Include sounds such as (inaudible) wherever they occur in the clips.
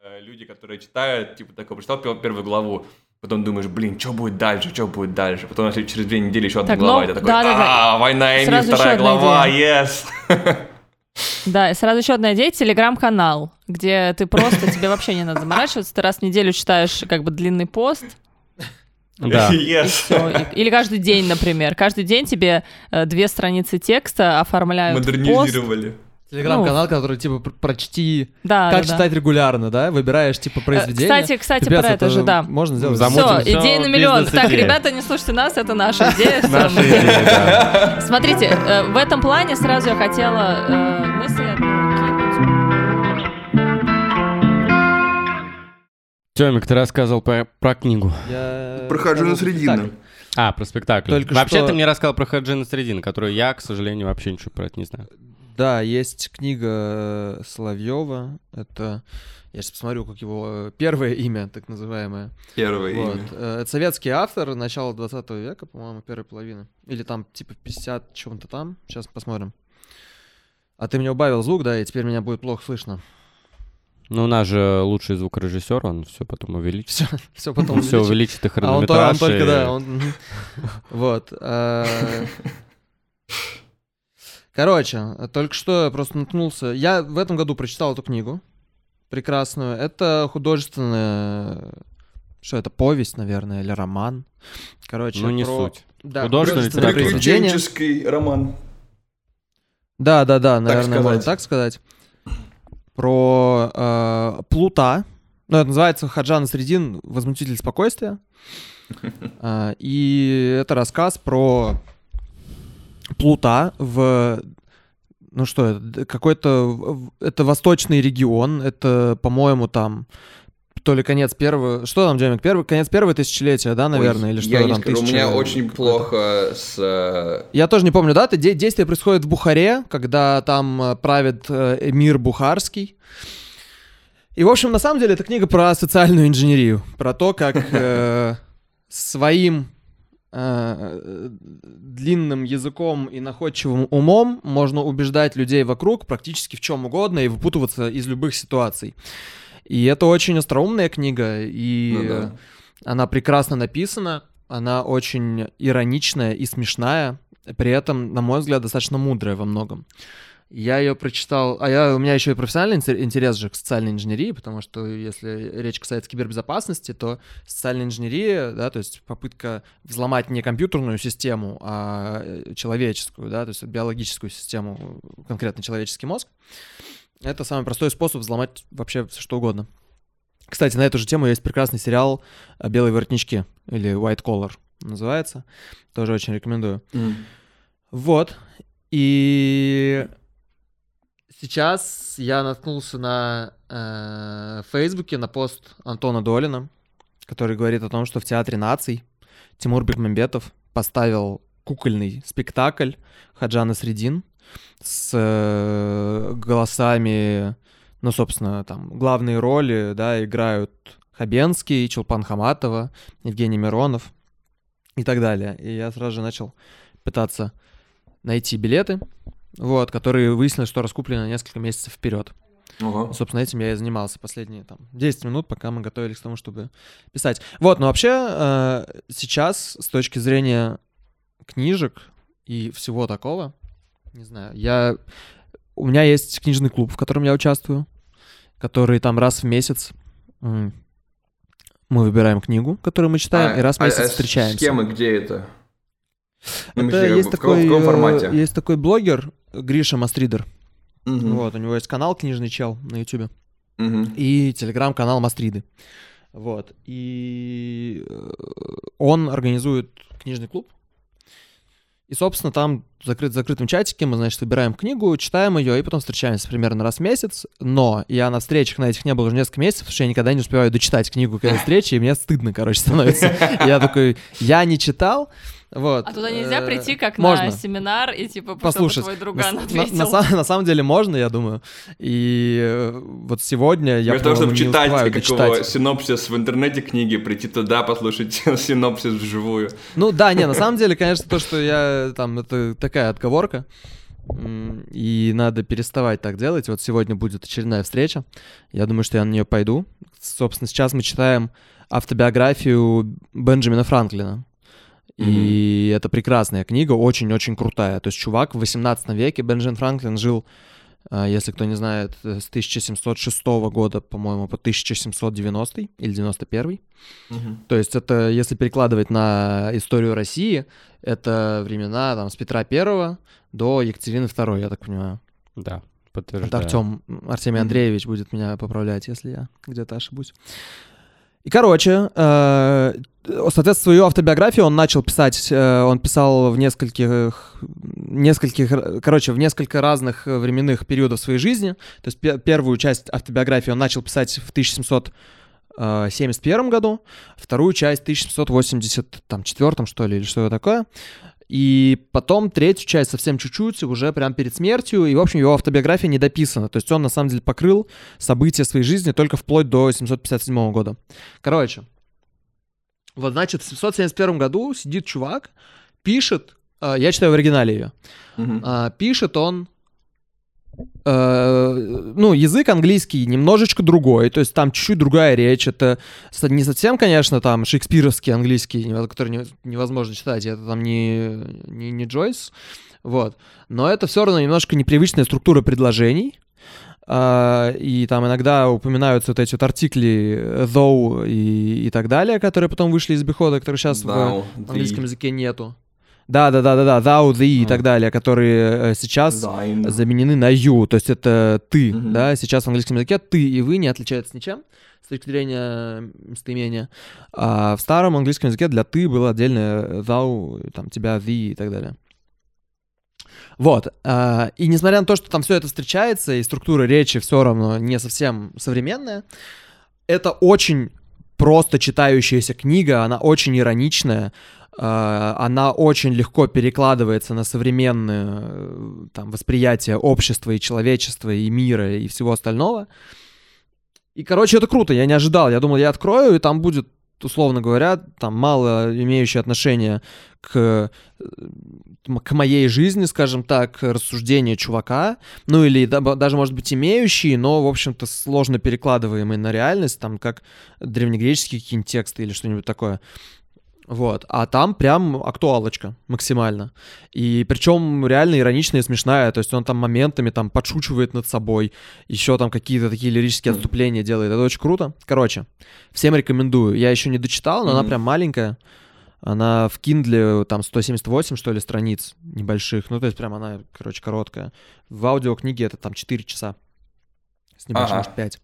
Э, люди, которые читают, типа, такой, прочитал первую главу, потом думаешь, блин, что будет дальше, что будет дальше, потом через две недели еще одна Так, глава, ну, и ты такой, да, да, да. а, война и мир, Сразу еще вторая глава, yes. (laughs) Да, и сразу еще одна идея — телеграм-канал, где ты просто, тебе вообще не надо заморачиваться, ты раз в неделю читаешь как бы длинный пост, Да. (laughs) Yes. И- Или каждый день, например. Каждый день тебе э, две страницы текста оформляют в пост. Телеграм-канал, который, типа, пр- прочти, Да, как да, да. читать регулярно, да? Выбираешь, типа, произведение. Кстати, кстати, Ребят, про это же, да. Можно сделать? Замутим Все, идея на миллион. Так, ребята, не слушайте нас, это наша (laughs) идея. Наша идея, да. (laughs) Смотрите, э, в этом плане сразу я хотела э, мысль. Тёмик, ты рассказывал про, про книгу. Я Прохожу на рассказывал средину. спектакль. А, про спектакль. Только Вообще что- ты мне рассказал про Хаджина Средин, которую я, к сожалению, вообще ничего про это не знаю. Да, есть книга Соловьева. Это... Я сейчас посмотрю, как его э, первое имя, так называемое. Первое Вот. имя. Э, Это советский автор начала 20 века, по-моему, первой половины. Или там типа 50 чем-то там. Сейчас посмотрим. А ты мне убавил звук, да, и теперь меня будет плохо слышно. Ну, у нас же лучший звукорежиссер, он все потом увеличит. Все, (laughs) все потом Он все увеличит. увеличит и А он, хронометраж. только, да, он... (laughs) Вот. (laughs) э, Короче, только что я просто наткнулся. Я в этом году прочитал эту книгу прекрасную. Это художественная... Что это, повесть, наверное, или роман? Короче, Ну, не про- суть. Да, художественное. Приключенческий роман. Да, да, да, наверное, сказать. можно так сказать. Про э, Плута. Ну, это называется Хаджан Средин Возмутитель спокойствия. А, (laughs) И это рассказ про Плута в ну что, это, какой-то это восточный регион, это, по-моему, там то ли конец первого, что там, Демик, первый, конец первого тысячелетия, да, наверное, Ой, или что Я не там, скажу, у меня очень плохо с... э, Я тоже не помню даты. Де- действие происходит в Бухаре, когда там э, правит э, эмир Бухарский. И, в общем, на самом деле, это книга про социальную инженерию, про то, как (laughs) э, своим э, длинным языком и находчивым умом можно убеждать людей вокруг практически в чем угодно и выпутываться из любых ситуаций. И это очень остроумная книга, и ну да. она прекрасно написана, она очень ироничная и смешная, при этом, на мой взгляд, достаточно мудрая во многом. Я ее прочитал, а я, у меня еще и профессиональный инте- интерес же к социальной инженерии, потому что если речь касается кибербезопасности, то социальная инженерия, да, то есть попытка взломать не компьютерную систему, а э, человеческую, да, то есть биологическую систему, конкретно человеческий мозг, это самый простой способ взломать вообще все что угодно. Кстати, на эту же тему есть прекрасный сериал «Белые воротнички» или «White Collar» называется. Тоже очень рекомендую. М. Вот. И сейчас я наткнулся на э, Фейсбуке на пост Антона Долина, который говорит о том, что в Театре наций Тимур Бекмамбетов поставил кукольный спектакль Хаджана Средин с э, голосами, ну, собственно, там, главные роли, да, играют Хабенский, Чулпан Хаматова, Евгений Миронов и так далее. И я сразу же начал пытаться найти билеты, вот, которые выяснилось, что раскуплены на несколько месяцев вперед. И, собственно, этим я и занимался последние там 10 минут, пока мы готовились к тому, чтобы писать. Вот, но вообще э, сейчас с точки зрения книжек и всего такого, не знаю, я у меня есть книжный клуб, в котором я участвую, который там раз в месяц мы выбираем книгу, которую мы читаем, и раз в а- месяц а с встречаемся. кем и где это? Ну, Это есть в такой, в каком э, формате? есть такой блогер Гриша Мастридер. Мгм. Вот, у него есть канал Книжный чел на Ютубе. Мгм. и телеграм-канал Мастриды. Вот. И э, он организует книжный клуб. И, собственно, там закрыт, в закрытом чатике мы, значит, выбираем книгу, читаем ее и потом встречаемся примерно раз в месяц. Но я на встречах на этих не был уже несколько месяцев, потому что я никогда не успеваю дочитать книгу к этой встрече, и мне стыдно, короче, становится. (laughs) Я такой, я не читал. Вот. А туда нельзя Э, прийти как можно. на семинар и типа чтобы Послушать. твой На, друган на- ответил. на сам- на самом деле можно, я думаю. И э, вот сегодня я, Вместо того, чтобы не читать успеваю как его дочитать. синопсис в интернете книги, прийти туда, послушать (laughs) синопсис вживую. Ну да, не, на самом деле, конечно, то, что я там, это такая отговорка. И надо переставать так делать. Вот сегодня будет очередная встреча. Я думаю, что я на нее пойду. Собственно, сейчас мы читаем автобиографию Бенджамина Франклина. И это прекрасная книга, очень-очень крутая. То есть чувак в 18 веке, Бенджамин Франклин жил, а, если кто не знает, с 1706 года, по-моему, по 1790 или 91. Мгм. То есть это, если перекладывать на историю России, это времена там, с Петра Первого до Екатерины II, я так понимаю. Да, Это подтверждаю. Артем, Артемий. Андреевич будет меня поправлять, если я где-то ошибусь. И, короче, э, соответственно, свою автобиографию он начал писать, э, он писал в нескольких, нескольких, короче, в несколько разных э, временных периодов своей жизни. То есть пе- первую часть автобиографии он начал писать в 1771 году, вторую часть в 1784, что ли, или что такое. И потом третью часть совсем чуть-чуть, уже прям перед смертью. И, в общем, его автобиография не дописана. То есть он, на самом деле, покрыл события своей жизни только вплоть до 757 года. Короче, вот, значит, в 771 году сидит чувак, пишет, э, я читаю в оригинале ее, Мгм. а, пишет он, э, ну, язык английский немножечко другой, то есть там чуть-чуть другая речь, это не совсем, конечно, там шекспировский английский, который не- невозможно читать, это там не, не, не Джойс, вот, но это все равно немножко непривычная структура предложений, а, и там иногда упоминаются вот эти вот артикли э, though и, и так далее, которые потом вышли из бихода, которые сейчас в Thou, английском языке нету. Да, да, да, да, да, thou, thee и Мгм. так далее, которые э, сейчас thine. заменены на you, то есть это ты, Мгм. да, сейчас в английском языке ты и вы не отличаются ничем с точки зрения местоимения. А в старом английском языке для ты было отдельное thou, там тебя, thee и так далее. Вот. а, И несмотря на то, что там все это встречается, и структура речи все равно не совсем современная, это очень просто читающаяся книга, она очень ироничная, она очень легко перекладывается на современное э, там, восприятие общества и человечества, и мира, и всего остального. И, короче, это круто, я не ожидал. Я думал, я открою, и там будет, условно говоря, там мало имеющее отношение к, э, к моей жизни, скажем так, рассуждения чувака, ну или да- даже, может быть, имеющие, но, в общем-то, сложно перекладываемые на реальность, там, как древнегреческие какие-нибудь тексты или что-нибудь такое. Вот, а там прям актуалочка максимально. И причем реально ироничная и смешная, то есть он там моментами там подшучивает над собой, еще там какие-то такие лирические отступления делает, это очень круто. Короче, всем рекомендую. Я еще не дочитал, но она Мгм. прям маленькая. Она в Kindle там 178, что ли, страниц небольших. Ну, то есть прям она, короче, короткая. В аудиокниге это там 4 часа. С небольшим, Ага. может, 5.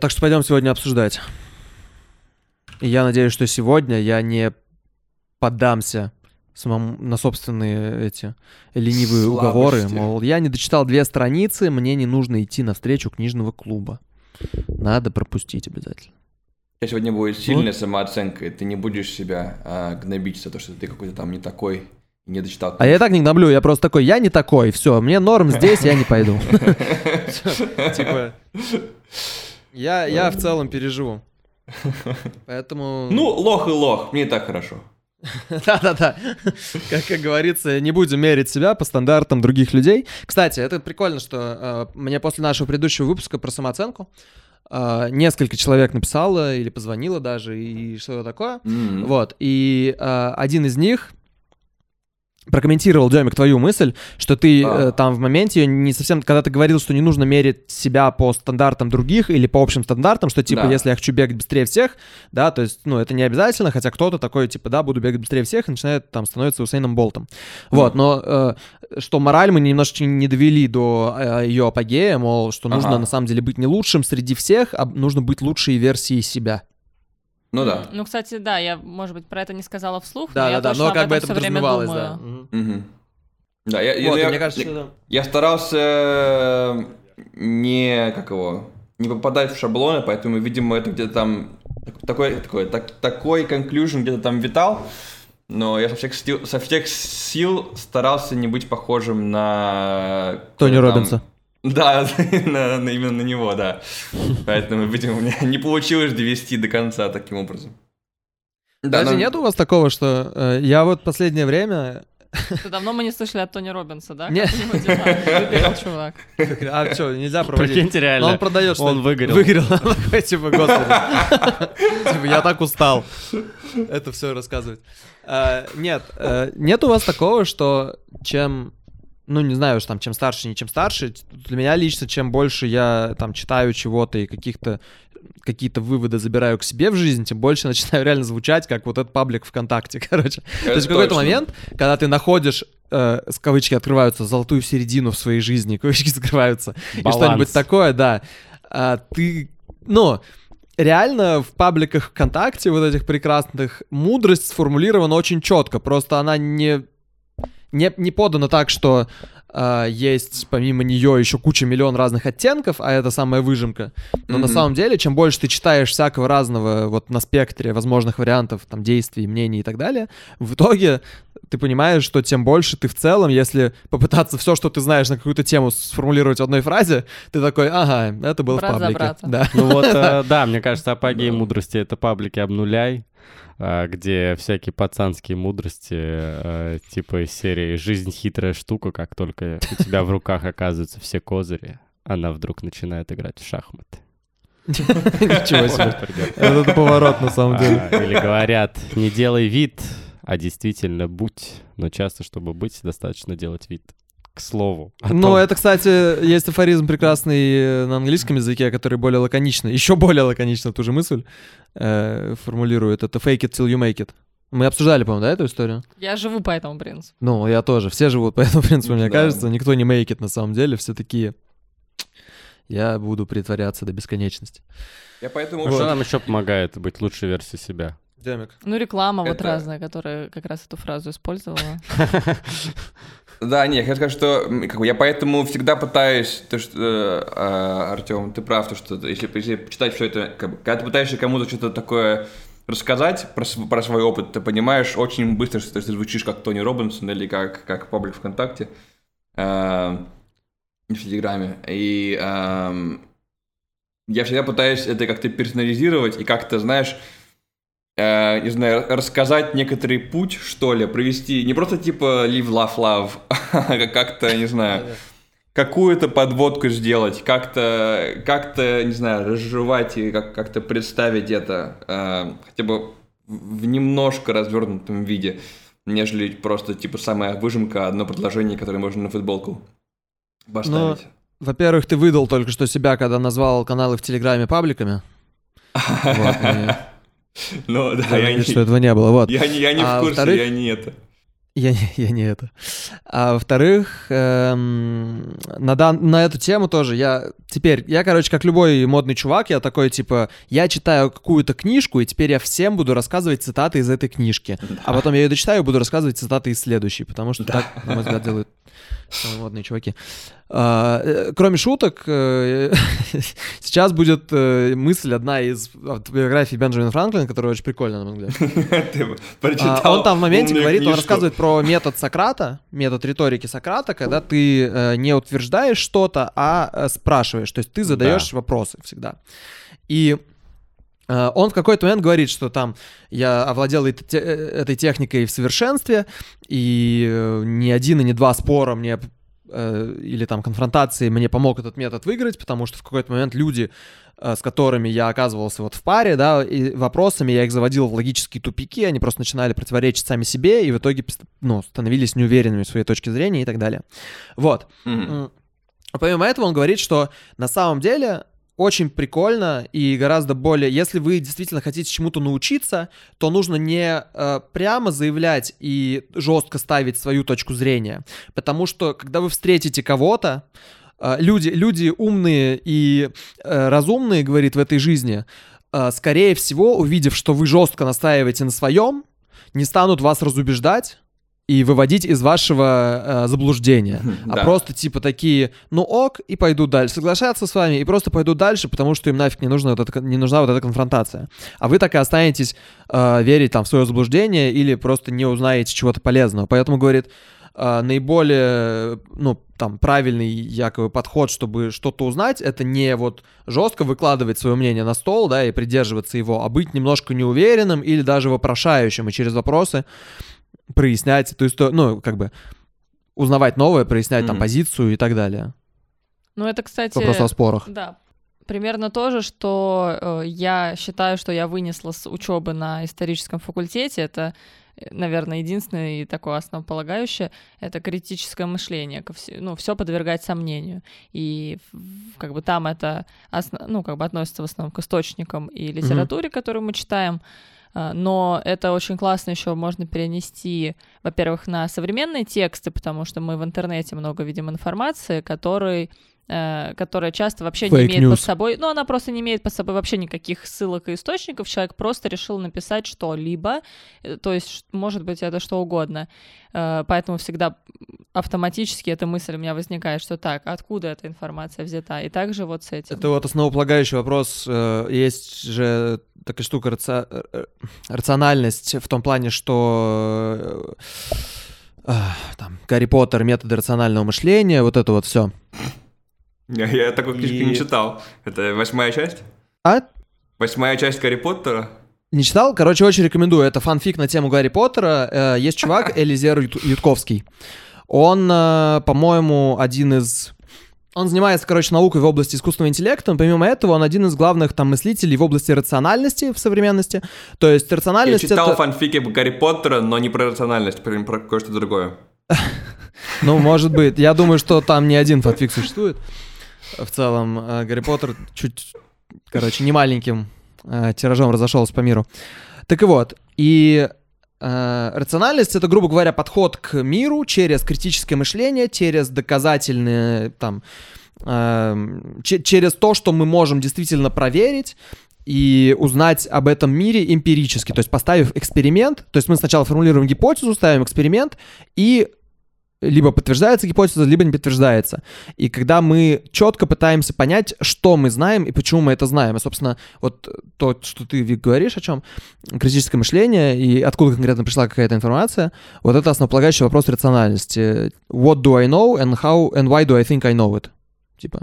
Так что пойдем сегодня обсуждать. И я надеюсь, что сегодня я не поддамся самому на собственные эти ленивые Слабости. уговоры. Мол, я не дочитал две страницы, мне не нужно идти на встречу книжного клуба. Надо пропустить обязательно. У тебя сегодня будет сильная самооценка, и ты не будешь себя а, гнобить за то, что ты какой-то там не такой, и не дочитал. А я так не гноблю, я просто такой, я не такой, все, мне норм здесь, я не пойду. (laughs) Типа, я, я в целом переживу. Поэтому... Ну, лох и лох, мне и так хорошо. (laughs) Да-да-да. Как, как говорится, не будем мерить себя по стандартам других людей. Кстати, это прикольно, что э, мне после нашего предыдущего выпуска про самооценку э, несколько человек написало или позвонило даже, и что-то такое. М. Вот, и э, один из них прокомментировал, Демик, твою мысль, что ты А. э, там в моменте не совсем, когда ты говорил, что не нужно мерить себя по стандартам других или по общим стандартам, что типа, Да. если я хочу бегать быстрее всех, да, то есть, ну, это не обязательно, хотя кто-то такой, типа, да, буду бегать быстрее всех, и начинает там становиться Усейном Болтом. Вот, но э, что мораль мы немножечко не довели до э, ее апогея, мол, что нужно Ага. на самом деле быть не лучшим среди всех, а нужно быть лучшей версией себя. Ну да. Ну, кстати, да, я, может быть, про это не сказала вслух, но Да, я да, да, точно но об как бы этом это подразумевалось, думаю. да. Мгм. Да, я, Вот, я- мне кажется, я- что... я старался не, как его, не попадать в шаблоны, поэтому, видимо, это где-то там такой, такой, так- такой conclusion где-то там витал, но я со всех, сил, со всех сил старался не быть похожим на... Тони там- Робинса. Да, (laughs) на- на- именно на него, да. Поэтому, видимо, меня (laughs) не получилось довести до конца таким образом. Да, Даже но- нет у вас такого, что э, я вот последнее время (laughs) Это давно мы не слышали от Тони Робинса, да? Не. Как у него дела? Выиграл чувак. А что, нельзя проводить? Прикиньте, Но реально. он продает, что Он выгорел. Выгорел. Типа, господи. Типа, я так устал. Это все рассказывать. А, Нет, э, нет у вас такого, что чем, ну, не знаю уж там, чем старше, не чем старше, для меня лично, чем больше я там читаю чего-то и каких-то какие-то выводы забираю к себе в жизнь, тем больше (laughs) начинаю реально звучать, как вот этот паблик ВКонтакте, (laughs) короче. То есть в какой-то момент, когда ты находишь, э, с кавычки открываются, золотую середину в своей жизни, (laughs) кавычки закрываются, и Баланс. что-нибудь такое, да, а, ты, ну, реально в пабликах ВКонтакте вот этих прекрасных мудрость сформулирована очень четко, просто она не, не, не подана так, что а, есть помимо нее еще куча миллион разных оттенков, а это самая выжимка. Но на Мгм. самом деле, чем больше ты читаешь всякого разного вот на спектре возможных вариантов, там, действий, мнений и так далее, в итоге ты понимаешь, что тем больше ты в целом, если попытаться все, что ты знаешь на какую-то тему сформулировать в одной фразе, ты такой, ага, это было Брат в за паблике. брата. Да. Ну вот, э, (laughs) да, мне кажется, апогей мудрости — это паблики «Обнуляй», где всякие пацанские мудрости, э, типа из серии «Жизнь хитрая штука, как только у тебя в руках оказываются все козыри, она вдруг начинает играть в шахматы». Ничего себе. Это поворот на самом деле. А, Или говорят, не делай вид, а действительно будь. Но часто, чтобы быть, достаточно делать вид. К слову. Ну, том, это, кстати, есть афоризм прекрасный э, на английском языке, который более лаконично, еще более лаконично ту же мысль э, формулирует. Это fake it till you make it. Мы обсуждали, по-моему, да, эту историю? Я живу по этому принципу. Ну, я тоже. Все живут по этому принципу, мне Да. кажется. Никто не make it на самом деле. Все такие... Я буду притворяться до бесконечности. Я поэтому... А Что вот- нам еще помогает быть лучшей версией себя? Демик. Ну, реклама вот Это- разная, которая как раз эту фразу использовала. (laughs) Да, не, я хочу сказать, что как бы, я поэтому всегда пытаюсь, то, что, э, а, Артем, ты прав, то, что если, если почитать все это, как бы, когда ты пытаешься кому-то что-то такое рассказать про, про свой опыт, ты понимаешь очень быстро, что ты звучишь как Тони Робинсон или как, как паблик ВКонтакте, э, в Телеграме. И эм, я всегда пытаюсь это как-то персонализировать и как-то, знаешь, э, не знаю, рассказать некоторый путь, что ли, провести, не просто типа live, love, love, а как-то, не знаю, какую-то подводку сделать, как-то, как-то, не знаю, разжевать и как- как-то представить это э, хотя бы в немножко развернутом виде, нежели просто типа самая выжимка, одно предложение, которое можно на футболку поставить. Во-первых, ты выдал только что себя, когда назвал каналы в Телеграме пабликами. (laughs) Вот, Ну, да, я не, что этого не было. Вот. я не, я не А в курсе, во-вторых- я не это. Я не, я не это. А во-вторых, эм, на, дан- на эту тему тоже я теперь, я, короче, как любой модный чувак, я такой, типа, я читаю какую-то книжку, и теперь я всем буду рассказывать цитаты из этой книжки. А потом я ее дочитаю и буду рассказывать цитаты из следующей, потому что так, на мой взгляд, делают самые модные чуваки. А, э, кроме шуток, э, (laughs) сейчас будет э, мысль одна из автобиографий Бенджамина Франклина, которая очень прикольная, на мой взгляд. (laughs) А, он там в моменте говорит, он рассказывает про метод Сократа, метод риторики Сократа, когда ты э, не утверждаешь что-то, а э, спрашиваешь. То есть ты задаешь вопросы всегда. И э, он в какой-то момент говорит, что там я овладел этой, э, техникой в совершенстве, и э, ни один и ни два спора мне или там конфронтации мне помог этот метод выиграть, потому что в какой-то момент люди, с которыми я оказывался вот в паре, да, и вопросами я их заводил в логические тупики, они просто начинали противоречить сами себе и в итоге ну, становились неуверенными в своей точке зрения и так далее. Вот. М. Помимо этого он говорит, что на самом деле очень прикольно и гораздо более, если вы действительно хотите чему-то научиться, то нужно не э, прямо заявлять и жестко ставить свою точку зрения, потому что когда вы встретите кого-то, э, люди, люди умные и э, разумные, говорит в этой жизни, э, скорее всего, увидев, что вы жестко настаиваете на своем, не станут вас разубеждать и выводить из вашего э, заблуждения. А Да. просто типа такие, ну ок, и пойдут дальше. Соглашаться с вами и просто пойдут дальше, потому что им нафиг не, нужна вот эта, не нужна вот эта конфронтация. А вы так и останетесь э, верить там в свое заблуждение или просто не узнаете чего-то полезного. Поэтому, говорит, э, наиболее, ну, там, правильный якобы подход, чтобы что-то узнать, это не вот жестко выкладывать свое мнение на стол, да, и придерживаться его, а быть немножко неуверенным или даже вопрошающим, и через вопросы прояснять эту историю, ну, как бы узнавать новое, прояснять там Мгм. позицию и так далее. Ну, это, кстати... Вопрос о спорах. Да. Примерно то же, что э, я считаю, что я вынесла с учебы на историческом факультете. Это, наверное, единственное и такое основополагающее. Это критическое мышление. Ну, все подвергать сомнению. И как бы там это ну, как бы относится в основном к источникам и литературе, которую мы читаем. А, Но это очень классно еще можно перенести, во-первых, на современные тексты, потому что мы в интернете много видим информации, которой которая часто вообще не Fake имеет под news. собой, ну, она просто не имеет под собой вообще никаких ссылок и источников, человек просто решил написать что-либо, э, то есть, может быть, это что угодно, Э, поэтому всегда автоматически эта мысль у меня возникает, что так, откуда эта информация взята, и также вот с этим. Это вот основополагающий вопрос. э, Есть же такая штука раци- э, рациональность в том плане, что э, э, там Гарри Поттер, методы рационального мышления, вот это вот все. (laughs) Я, я такой книжки И- не читал. Это восьмая часть? А Восьмая часть Гарри Поттера? не читал? Короче, очень рекомендую. Это фанфик на тему Гарри Поттера. Э, Есть чувак (laughs) Элизер Ют- Ютковский. Он, э, по-моему, один из... Он занимается, короче, наукой в области искусственного интеллекта, но помимо этого он один из главных там мыслителей в области рациональности в современности. То есть Я рациональность читал это... фанфики Гарри Поттера, но не про рациональность, про, про кое-что другое. (laughs) Ну, может быть. Я думаю, что там не один фанфик существует. В целом, э, Гарри Поттер чуть, короче, не маленьким э, тиражом разошелся по миру. Так и вот, и э, рациональность это, грубо говоря, подход к миру через критическое мышление, через доказательные там че- через то, что мы можем действительно проверить и узнать об этом мире эмпирически, то есть поставив эксперимент, то есть мы сначала формулируем гипотезу, ставим эксперимент и либо подтверждается гипотеза, либо не подтверждается. И когда мы четко пытаемся понять, что мы знаем и почему мы это знаем. И, собственно, вот то, что ты, Вик, говоришь о чем, критическое мышление и откуда конкретно пришла какая-то информация, вот это основополагающий вопрос рациональности. What do I know and how and why do I think I know it? Типа,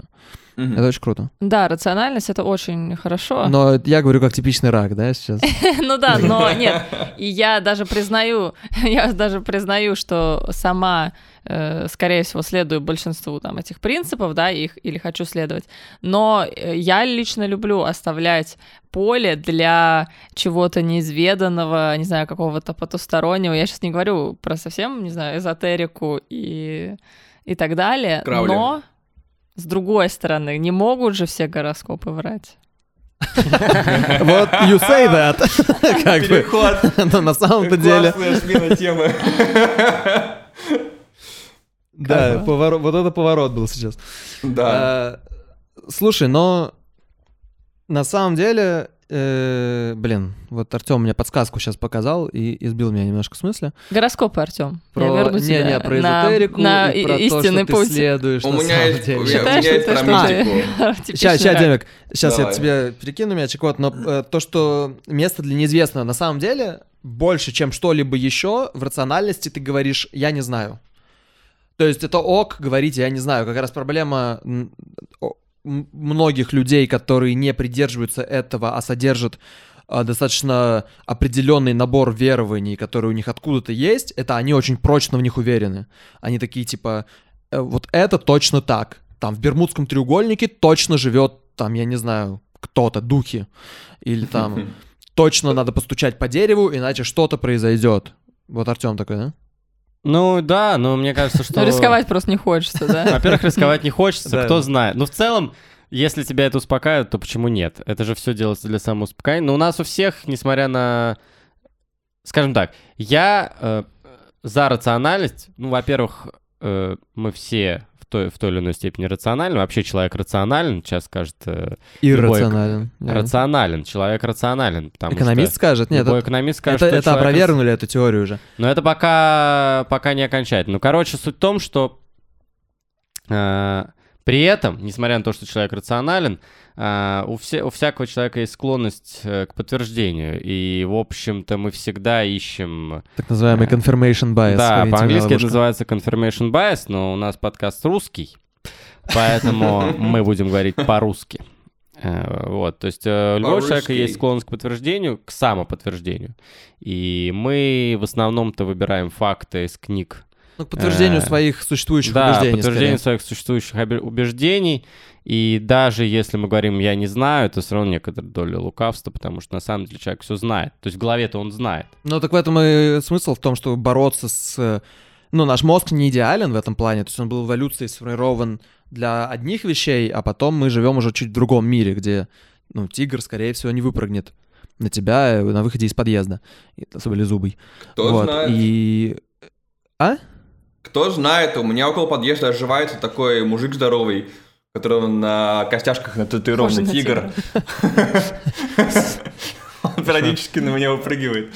Мгм. это очень круто. Да, рациональность это очень хорошо. Но я говорю как типичный рак, да, сейчас? (laughs) Ну да, но (laughs) нет. И я даже признаю, (laughs) я даже признаю, что сама, э, скорее всего, следую большинству там этих принципов, да, их или хочу следовать. Но э, я лично люблю оставлять поле для чего-то неизведанного, не знаю, какого-то потустороннего. Я сейчас не говорю про совсем, не знаю, эзотерику и, и так далее. Краули. Но, с другой стороны, не могут же все гороскопы врать. Вот you say that. (laughs) Как бы. Переход. (laughs) Но на самом-то деле... Классная смена темы. (laughs) Да, поворот- вот это поворот был сейчас. Да. А, Слушай, но на самом деле, э, блин, вот Артем мне подсказку сейчас показал и избил меня немножко в смысле. Гороскопы, Артем. Про, Я верну не, тебя не, про на- эзотерику на и про то, истинный что путь. ты следуешь У на меня самом есть- деле. у меня- Считаешь, про ты что мистику. ты Сейчас, сейчас, Демик, сейчас я тебе перекину мячик, вот, но э, то, что место для неизвестного, на самом деле, больше, чем что-либо еще, в рациональности ты говоришь «я не знаю». То есть это ок говорить «я не знаю». Как раз проблема многих людей, которые не придерживаются этого, а содержат а, достаточно определенный набор верований, которые у них откуда-то есть, это они очень прочно в них уверены. Они такие типа «Э, вот это точно так. Там в Бермудском треугольнике точно живет, там, я не знаю, кто-то, духи. Или там (laughs) точно надо постучать по дереву, иначе что-то произойдет. Вот Артем такой, да? Ну да, но мне кажется, что... Ну, рисковать просто не хочется, да? Во-первых, рисковать не хочется, кто знает. Ну, в целом, если тебя это успокаивает, то почему нет? Это же все делается для самоуспокоения. Но у нас у всех, несмотря на... Скажем так, я э, за рациональность. Ну, во-первых, э, мы все в той, в той или иной степени рациональны. Вообще человек рационален. Сейчас скажет э, Иррационален. Да. рационален. Человек рационален. потому Экономист что скажет? Нет, любой это, экономист скажет, это, что это человек опровергнули эту теорию уже. но это пока, пока не окончательно. Ну, короче, суть в том, что э, при этом, несмотря на то, что человек рационален, э, у, все, у всякого человека есть склонность э, к подтверждению. И, в общем-то, мы всегда ищем... Так называемый confirmation bias. да, по-английски это называется confirmation bias, но у нас подкаст русский, поэтому (laughs) мы будем говорить по-русски. Э, Вот, то есть э, у любого человека есть склонность к подтверждению, к самоподтверждению. И мы в основном-то выбираем факты из книг. Ну, к подтверждению Э, своих существующих Да, убеждений. подтверждение скорее. своих существующих убеждений. И даже если мы говорим «я не знаю», это все равно некоторая доля лукавства, потому что на самом деле человек все знает. То есть в голове-то он знает. Ну, так в этом и смысл в том, чтобы бороться с... Ну, наш мозг не идеален в этом плане, то есть он был в эволюции сформирован для одних вещей, а потом мы живем уже чуть в другом мире, где, ну, тигр, скорее всего, не выпрыгнет на тебя э, на выходе из подъезда, особенно зубый. Кто вот. знает? И... А? Кто знает, у меня около подъезда оживается такой мужик здоровый, которого на костяшках нататуирован на тигр. (laughs) Он периодически на меня выпрыгивает.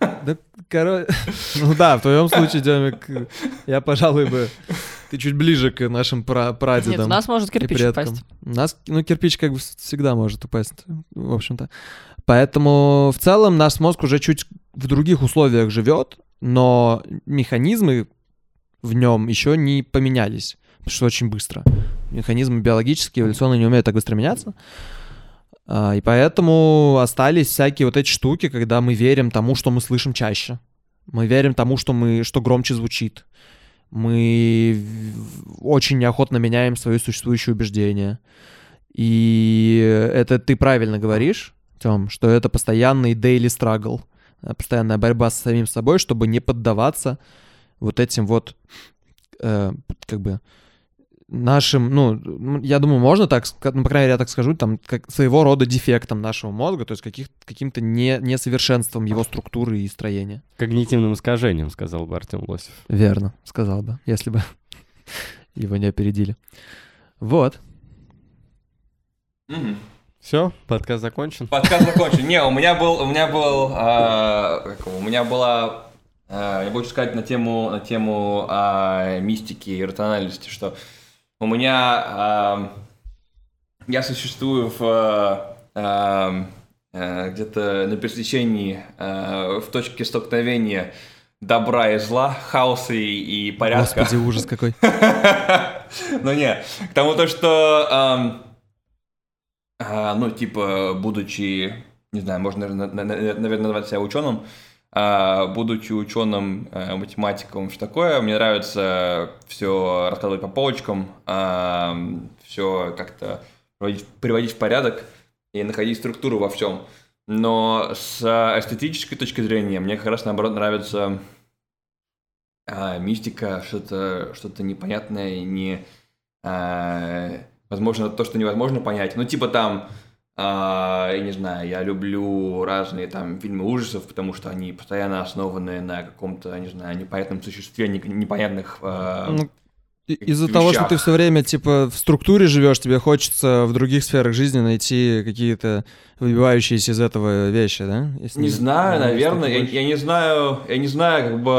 Да, короче... Ну да, в твоем случае, Демик, я, пожалуй, бы... Ты чуть ближе к нашим пра- прадедам. Нет, у нас может кирпич предкам. упасть. У нас, ну, кирпич как бы всегда может упасть, в общем-то. Поэтому в целом наш мозг уже чуть в других условиях живет, но механизмы в нем еще не поменялись, потому что очень быстро. Механизмы биологические, эволюционные не умеют так быстро меняться. А, И поэтому остались всякие вот эти штуки, когда мы верим тому, что мы слышим чаще. Мы верим тому, что, мы, что громче звучит. Мы очень неохотно меняем свои существующие убеждения. И это ты правильно говоришь, Тём, что это постоянный daily struggle, э, постоянная борьба с самим собой, чтобы не поддаваться вот этим вот, э, как бы, нашим, ну, я думаю, можно так, ну, по крайней мере, я так скажу, там, как своего рода дефектом нашего мозга, то есть каких, каким-то не, несовершенством его структуры и строения. Когнитивным искажением, сказал бы Артем Лосев. Верно, сказал бы, если бы (laughs) его не опередили. Вот. Мгм. Все, подкаст закончен. Подкаст закончен. Не, у меня был, у меня был, а, у меня была, я хочу сказать на тему, на тему а, мистики и рациональности, что у меня, а, я существую в, а, а, а, где-то на пересечении, а, в точке столкновения добра и зла, хаоса и, и порядка. Господи, ужас какой. Ну не, к тому то, что, а, ну, типа, будучи, не знаю, можно, наверное, назвать себя ученым, а, будучи ученым, а, математиком, что такое, мне нравится все раскладывать по полочкам, все как-то приводить, в порядок и находить структуру во всем. Но с эстетической точки зрения мне как раз наоборот нравится а, мистика, что-то что непонятное, не а, возможно то, что невозможно понять. Ну типа там, а, я не знаю, я люблю разные там фильмы ужасов, потому что они постоянно основаны на каком-то, не знаю, непонятном существе, не- непонятных. а, Ну, Из-за того, что ты все время, типа, в структуре живешь, тебе хочется в других сферах жизни найти какие-то выбивающиеся из этого вещи, да? Если Не знаю, ну, наверное, я, я не знаю, я не знаю, как бы,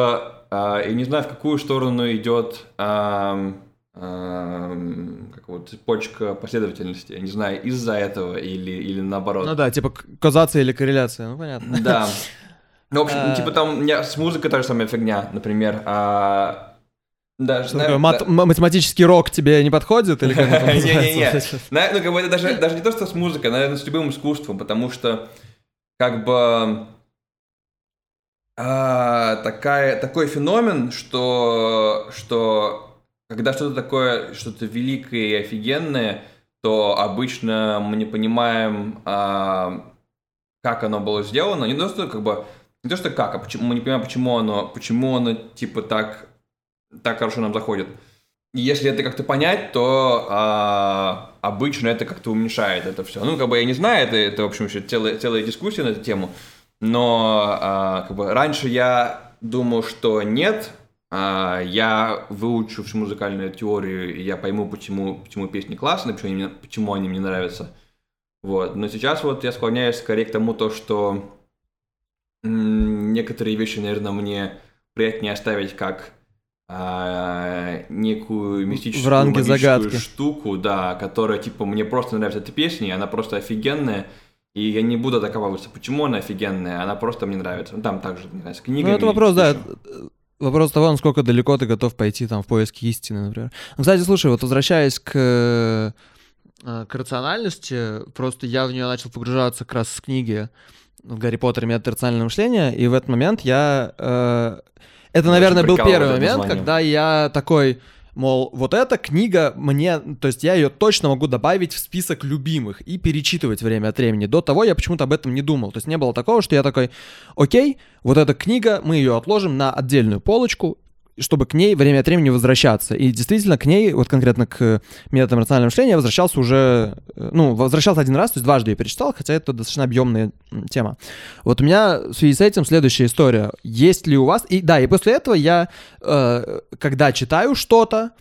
а, я не знаю, в какую сторону идет ам, как вот цепочка последовательности. Не знаю, из-за этого или, или наоборот. Ну да, типа к- каузация или корреляция, ну понятно. Да. (laughs) Ну, в общем, А. типа там у меня с музыкой та же самая фигня, например. а, да, Что знаю- такое, мат- да. м- математический рок тебе не подходит? Или как это (laughs) Не-не-не. (laughs) Ну, как бы это даже, даже не то, что с музыкой, наверное, с любым искусством, потому что как бы а, такая, такой феномен, что, что когда что-то такое, что-то великое и офигенное, то обычно мы не понимаем, а, как оно было сделано. Не то, что как бы не то, что как, а почему мы не понимаем, почему оно, почему оно типа так, так хорошо нам заходит. Если это как-то понять, то а, обычно это как-то уменьшает это все. Ну, как бы я не знаю, это, это в общем, еще целая, целая дискуссия на эту тему. Но а, как бы раньше я думал, что нет. А, я выучу всю музыкальную теорию, и я пойму, почему, почему песни классные, почему они, мне, почему они мне нравятся. Вот. Но сейчас вот я склоняюсь скорее к тому, то, что некоторые вещи, наверное, мне приятнее оставить как а, некую мистическую В ранге загадки. штуку, да, которая, типа, мне просто нравится эта песня, она просто офигенная, и я не буду докапываться, почему она офигенная, она просто мне нравится. Ну, там также, не знаю, с книгами. Ну, это вопрос, да. Вопрос того, насколько далеко ты готов пойти там в поиске истины, например. Ну, кстати, слушай, вот возвращаясь к э, к рациональности. Просто я в нее начал погружаться как раз с книги в Гарри Поттере метод рационального мышления, и в этот момент я... э, это, наверное, был первый момент, названия. когда я такой, мол, вот эта книга мне, то есть я ее точно могу добавить в список любимых и перечитывать время от времени. До того я почему-то об этом не думал. То есть не было такого, что я такой, окей, вот эта книга, мы ее отложим на отдельную полочку, чтобы к ней время от времени возвращаться. И действительно, к ней, вот конкретно к методам рационального мышления, я возвращался уже, э, ну, возвращался один раз, то есть дважды я перечитал, хотя это достаточно объемная тема. Вот у меня в связи с этим следующая история. Есть ли у вас... И да, и после этого я, э, когда читаю что-то,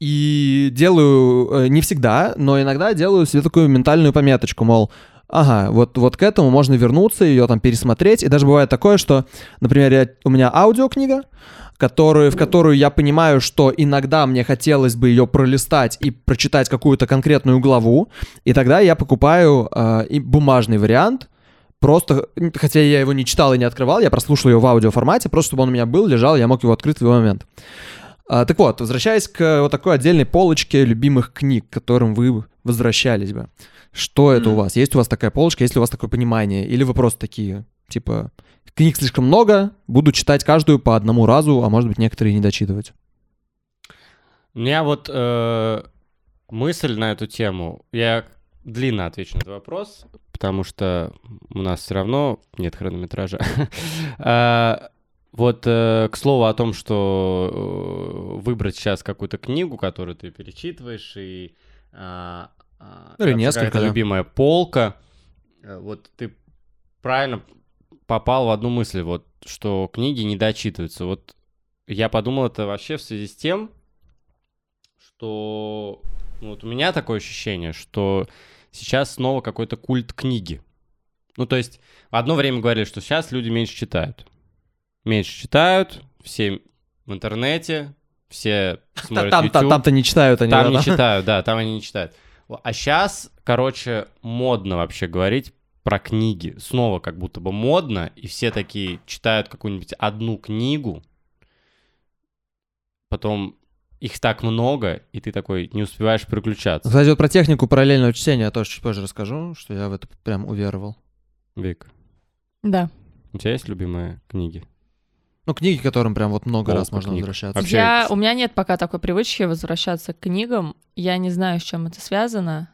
и делаю, э, не всегда, но иногда делаю себе такую ментальную пометочку, мол, ага, вот, вот к этому можно вернуться, ее там пересмотреть. И даже бывает такое, что, например, я- у меня аудиокнига, которую, в которую я понимаю, что иногда мне хотелось бы ее пролистать и прочитать какую-то конкретную главу, и тогда я покупаю э, и бумажный вариант, просто, хотя я его не читал и не открывал, я прослушал его в аудиоформате, просто чтобы он у меня был, лежал, я мог его открыть в любой момент. А, так вот, возвращаясь к вот такой отдельной полочке любимых книг, к которым вы возвращались бы. Что это у вас? Есть у вас такая полочка, есть ли у вас такое понимание? Или вы просто такие, типа, книг слишком много, буду читать каждую по одному разу, а может быть некоторые не дочитывать? У меня вот э, мысль на эту тему. Я длинно отвечу на этот вопрос, потому что у нас все равно нет хронометража. (laughs) А, Вот, э, к слову о том, что э, выбрать сейчас какую-то книгу, которую ты перечитываешь, и... а, а, Ну, или несколько, да. любимая полка. Э, Вот ты правильно попал в одну мысль, вот, что книги не дочитываются. Вот я подумал это вообще в связи с тем, что ну, вот у меня такое ощущение, что сейчас снова какой-то культ книги. Ну, то есть, в одно время говорили, что сейчас люди меньше читают. Меньше читают, все в интернете, все (laughs) смотрят Там, YouTube. там, то не читают они. Там да, не да. читают, да, там они не читают. А сейчас, короче, модно вообще говорить про книги. Снова как будто бы модно, и все такие читают какую-нибудь одну книгу, потом их так много, и ты такой не успеваешь переключаться. Кстати, вот про технику параллельного чтения я тоже чуть позже расскажу, что я в это прям уверовал. Вик, Да. у тебя есть любимые книги? Ну, книги, к которым прям вот много Полка раз можно книг. возвращаться. Вообще, Я, у меня нет пока такой привычки возвращаться к книгам. Я не знаю, с чем это связано.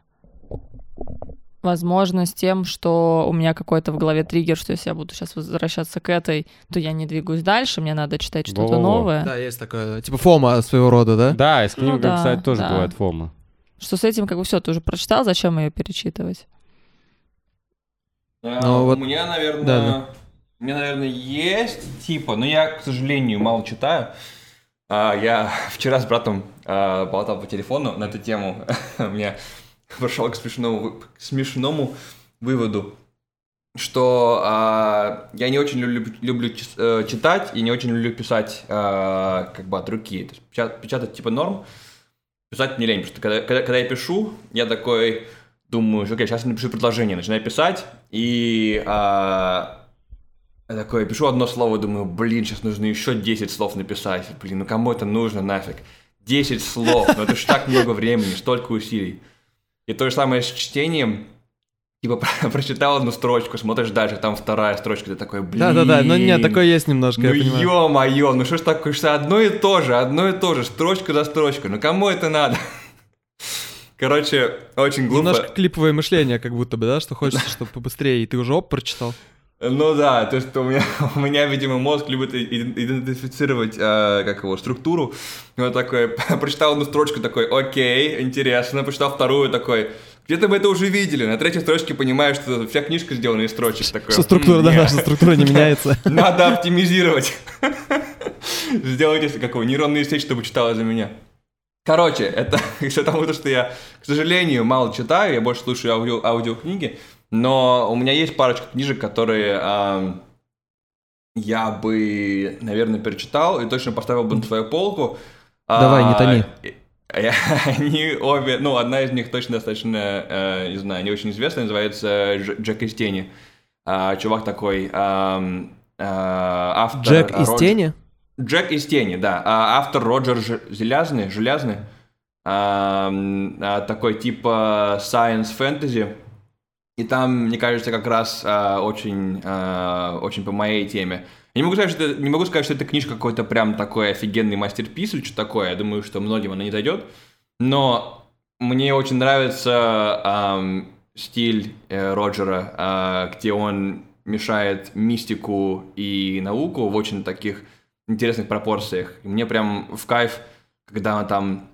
Возможно, с тем, что у меня какой-то в голове триггер, что если я буду сейчас возвращаться к этой, то я не двигаюсь дальше, мне надо читать что-то Во-во-во. новое. Да, есть такое, типа фома своего рода, да? Да, и с книгами, Ну да, кстати, тоже да. бывает фома. Что с этим как бы все, ты уже прочитал, зачем ее перечитывать? А, Ну, вот- У меня, наверное, Да, у меня, наверное, есть типа, но я, к сожалению, мало читаю. А, я вчера с братом а, болтал по телефону на эту тему. (laughs) У меня (laughs) пришел к смешному, к смешному выводу, что а, я не очень люблю, люблю э, читать и не очень люблю писать а, как бы от руки. То есть печат- печатать типа норм, писать не лень, потому что когда, когда, когда я пишу, я такой думаю, что, окей, сейчас я напишу предложение, начинаю писать, и а, я такой пишу одно слово, думаю, блин, сейчас нужно еще 10 слов написать, блин, ну кому это нужно нафиг? 10 слов, ну это ж так много времени, столько усилий. И то же самое с чтением, типа (laughs) про- прочитал одну строчку, смотришь дальше, там вторая строчка, ты такой, блин. Да-да-да, ну нет, такое есть немножко, Ну я понимаю. ё-моё, ну что ж такое, что одно и то же, одно и то же, строчка за строчкой, ну кому это надо? (laughs) Короче, очень глупо. Немножко клиповое мышление, как будто бы, да, что хочется, чтобы побыстрее, и ты уже оп, прочитал. Ну да, то есть у меня, (laughs) у меня, видимо, мозг любит идентифицировать, э, как его, структуру. И вот такой, (laughs) прочитал одну строчку, такой, окей, интересно, прочитал вторую, такой, где-то мы это уже видели. На третьей строчке понимаешь, что вся книжка сделана из строчек. Такой, Что структура, «М, да, наша структура не (laughs) меняется. Надо оптимизировать. Сделайте какого нейронную сеть, чтобы читала за меня. Короче, это все тому, то, что я, к сожалению, мало читаю, я больше слушаю аудио, аудиокниги, но у меня есть парочка книжек, которые ам, я бы, наверное, перечитал и точно поставил бы на свою полку. Давай, не А, томи. и- (laughs) Они обе, ну, одна из них точно достаточно, э, не знаю, не очень известная, называется Дж- Джек из тени. А, чувак такой, ам, а, автор... Джек из Роджер- тени? Джек из тени, да. А автор Роджер Ж- а, м, а, такой типа science fantasy. И там, мне кажется, как раз а, очень, а, очень по моей теме. Я не могу сказать, что это, не могу сказать, что эта книжка какой-то прям такой офигенный мастерпис или что такое. Я думаю, что многим она не дойдет. Но мне очень нравится ам, стиль э, Роджера, а, где он мешает мистику и науку в очень таких интересных пропорциях. И мне прям в кайф, когда он там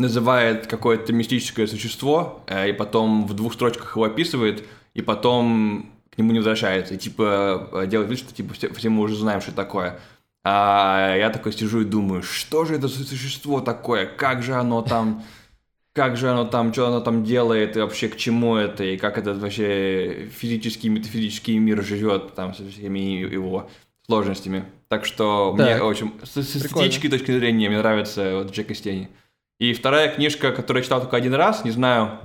называет какое-то мистическое существо, э, и потом в двух строчках его описывает, и потом к нему не возвращается. И типа э, делает вид, что типа все, все мы уже знаем, что это такое. А я такой сижу и думаю, что же это существо такое? Как же оно там... Как же оно там, что оно там делает, и вообще к чему это, и как этот вообще физический, метафизический мир живет там со всеми его сложностями. Так что Так. мне очень... С, эстетической точки зрения мне нравится вот Джек Стени. И вторая книжка, которую я читал только один раз, не знаю,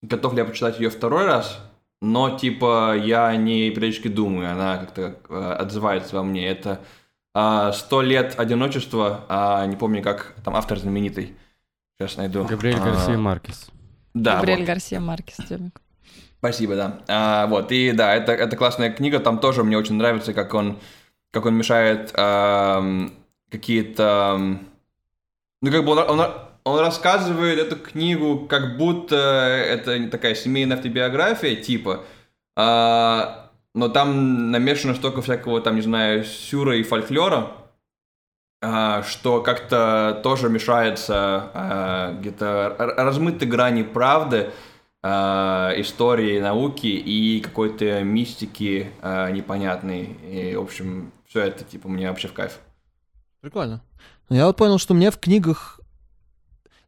готов ли я почитать ее второй раз, но типа я о ней периодически думаю, она как-то э, отзывается во мне. Это а, «Сто лет одиночества», а, не помню, как там автор знаменитый. Сейчас найду. Габриэль А, Гарсия Маркес. Да, Габриэль вот. Гарсия Маркес, Демик. Спасибо, да. А, вот, и да, это, это классная книга, там тоже мне очень нравится, как он, как он мешает ам, какие-то... Ну, как бы он, он, он рассказывает эту книгу, как будто это не такая семейная автобиография, типа, а, но там намешано столько всякого, там, не знаю, сюра и фольклора, а, что как-то тоже мешается а, где-то размыты грани правды, а, истории, науки и какой-то мистики а, непонятной. И, в общем, все это, типа, мне вообще в кайф. Прикольно. Я вот понял, что мне в книгах...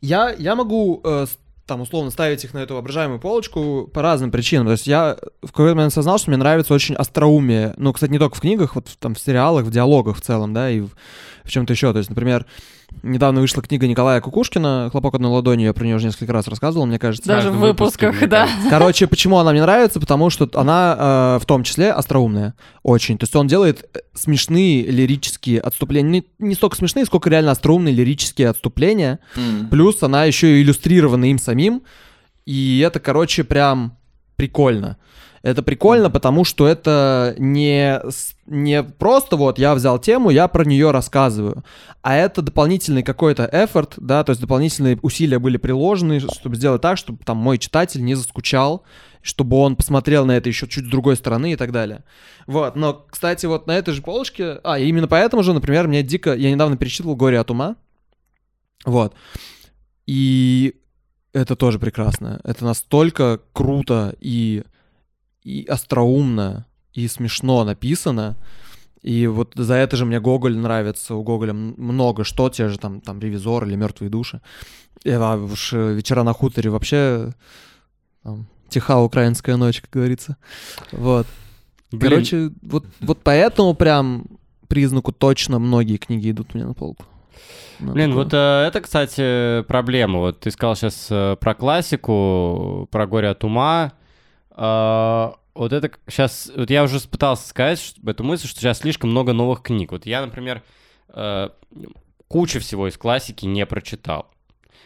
Я, я могу э, там условно ставить их на эту воображаемую полочку по разным причинам. То есть я в какой-то момент осознал, что мне нравится очень остроумие. Ну, кстати, не только в книгах, вот там в сериалах, в диалогах в целом, да, и в, в чем-то еще. То есть, например, недавно вышла книга Николая Кукушкина «Хлопок одной ладонью», я про нее уже несколько раз рассказывал, мне кажется. Даже в выпуске, выпусках, мне да. Короче, почему она мне нравится? Потому что она э, в том числе остроумная. Очень. То есть он делает э, смешные лирические отступления. Не, не столько смешные, сколько реально остроумные лирические отступления. Плюс она еще и иллюстрирована им самим. И это, короче, прям прикольно. Это прикольно, потому что это не, не просто вот я взял тему, я про нее рассказываю, а это дополнительный какой-то эфорт, да, то есть дополнительные усилия были приложены, чтобы сделать так, чтобы там мой читатель не заскучал, чтобы он посмотрел на это еще чуть с другой стороны и так далее. Вот, но, кстати, вот на этой же полочке, а, именно поэтому же, например, мне дико, я недавно перечитывал «Горе от ума», вот, и это тоже прекрасно. Это настолько круто и, и остроумно, и смешно написано. И вот за это же мне Гоголь нравится. У Гоголя много что, те же там, там «Ревизор» или «Мертвые души». И, а уж э, «Вечера на хуторе» вообще там, тиха украинская ночь, как говорится. Вот. Блин, Короче, вот, вот поэтому прям признаку точно многие книги идут мне на полку. Ну, Блин, такое. вот э, это, кстати, проблема. Вот ты сказал сейчас про классику, про горе от ума. Э, вот это сейчас, вот я уже пытался сказать что- эту мысль, что сейчас слишком много новых книг. Вот я, например, э, кучу всего из классики не прочитал.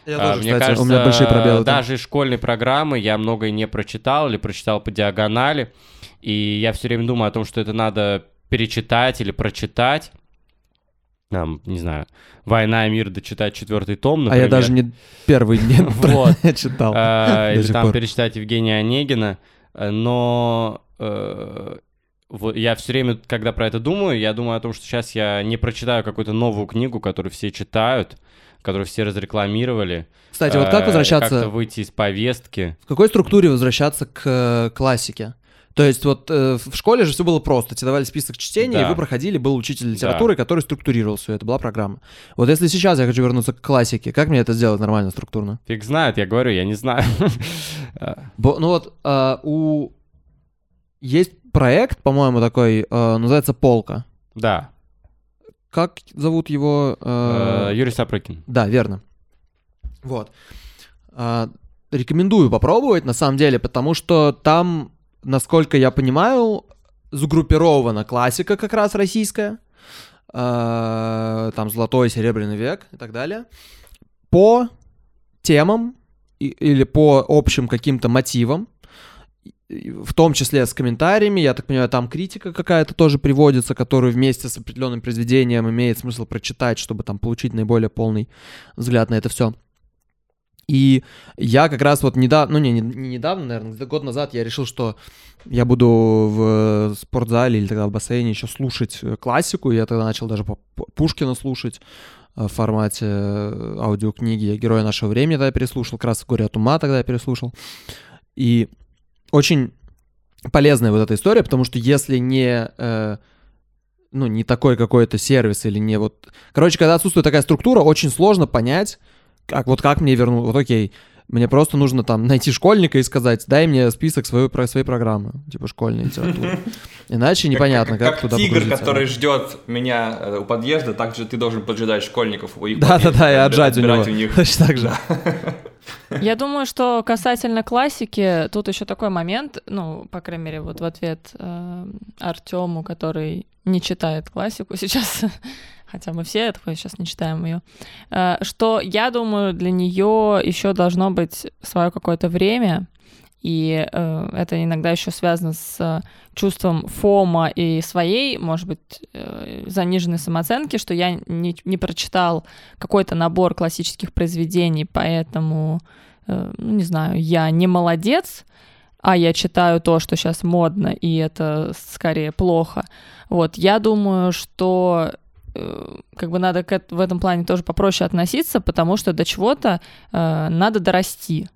Я А, тоже, Мне кстати, кажется, у меня большие пробелы. там. даже из школьной программы я многое не прочитал или прочитал по диагонали. И я все время думаю о том, что это надо перечитать или прочитать. Там, не знаю, «Война и мир» дочитать четвертый том, А например. я даже не первый не (laughs) (laughs) читал. А, Или там перечитать Евгения Онегина. Э, Но э, вот я все время, когда про это думаю, я думаю о том, что сейчас я не прочитаю какую-то новую книгу, которую все читают, которую все разрекламировали. Кстати, вот как э, возвращаться, Как-то выйти из повестки. в какой структуре возвращаться к э, классике? То есть вот э, в школе же все было просто. Тебе давали список чтения, и Да. вы проходили, был учитель литературы, который структурировал все это, была программа. Вот если сейчас я хочу вернуться к классике, как мне это сделать нормально, структурно? Фиг знает, я говорю, я не знаю. Э, (laughs) Бо- ну вот а, у... Есть проект, по-моему, такой, э, называется «Полка». Да, Как зовут его? э, Э, Юрий Сапрыкин. Да, верно. Вот. А, рекомендую попробовать, на самом деле, потому что там, насколько я понимаю, загруппирована классика как раз российская. А, там золотой, серебряный век и так далее. По темам или по общим каким-то мотивам, в том числе с комментариями, я так понимаю, там критика какая-то тоже приводится, которую вместе с определенным произведением имеет смысл прочитать, чтобы там получить наиболее полный взгляд на это все. И я как раз вот недавно, ну не, не не недавно, наверное, где-то год назад я решил, что я буду в спортзале или тогда в бассейне еще слушать э, классику. Я тогда начал даже Пушкина слушать э, в формате э, аудиокниги. Я «Героя нашего времени» тогда переслушал, как раз «Горе от ума» тогда я переслушал. И очень полезная вот эта история, потому что если не... э, ну, не такой какой-то сервис или не вот... Короче, когда отсутствует такая структура, очень сложно понять, как вот как мне вернуть. Вот окей, мне просто нужно там (laughs) найти школьника и сказать, дай мне список своей, про своей программы, типа школьной литературы. (laughs) Иначе непонятно, как, как, туда тигр, погрузиться. который ждет меня э, у подъезда, так же ты должен поджидать школьников у их Да-да-да, подъезда, и отжать у него. них. (laughs) Точно так же. Я думаю, что касательно классики, тут еще такой момент, ну, по крайней мере, вот в ответ э, Артему, который не читает классику (laughs) сейчас, хотя мы все такое сейчас не читаем ее, э, что я думаю, для нее еще должно быть свое какое-то время, и э, это иногда еще связано с э, чувством фома и своей, может быть, заниженной самооценки, что я не, не прочитал какой-то набор классических произведений, поэтому, ну, не знаю, я не молодец, а я читаю то, что сейчас модно, и это скорее плохо. Вот, я думаю, что э, как бы надо в этом плане тоже попроще относиться, потому что до чего-то э, надо дорасти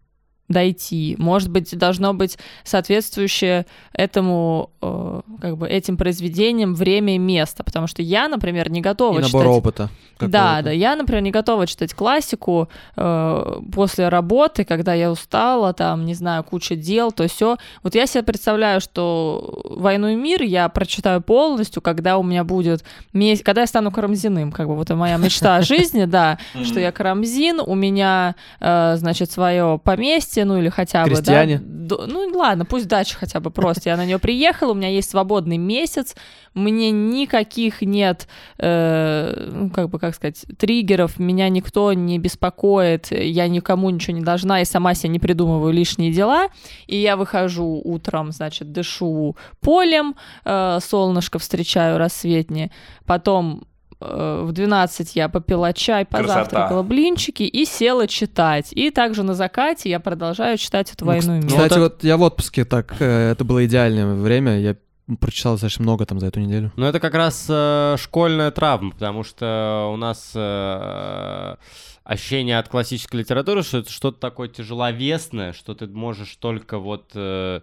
дойти. Может быть, должно быть соответствующее этому, э, как бы этим произведениям время и место, потому что я, например, не готова И читать... набор опыта. Да, да. Я, например, не готова читать классику э, после работы, когда я устала, там, не знаю, куча дел, то все. Вот я себе представляю, что «Войну и мир» я прочитаю полностью, когда у меня будет месяц, когда я стану Карамзиным, как бы вот моя мечта о жизни, да, (laughs) что я Карамзин, у меня, э, значит, свое поместье, ну или хотя бы, да, Крестьяне. до- ну ладно, пусть дача хотя бы просто, я на нее приехала, у меня есть свободный месяц, мне никаких нет, э, ну, как бы, как сказать, триггеров, меня никто не беспокоит, я никому ничего не должна, и сама себе не придумываю лишние дела, и я выхожу утром, значит, дышу полем, э, солнышко встречаю рассветнее, потом в 12 я попила чай, позавтракала блинчики и села читать. И также на закате я продолжаю читать эту Ну, «Войну и мир». Кстати, это- вот я в отпуске, так, э, это было идеальное время, я прочитал достаточно много там за эту неделю. Ну, это как раз э, школьная травма, потому что у нас э, ощущение от классической литературы, что это что-то такое тяжеловесное, что ты можешь только вот... э,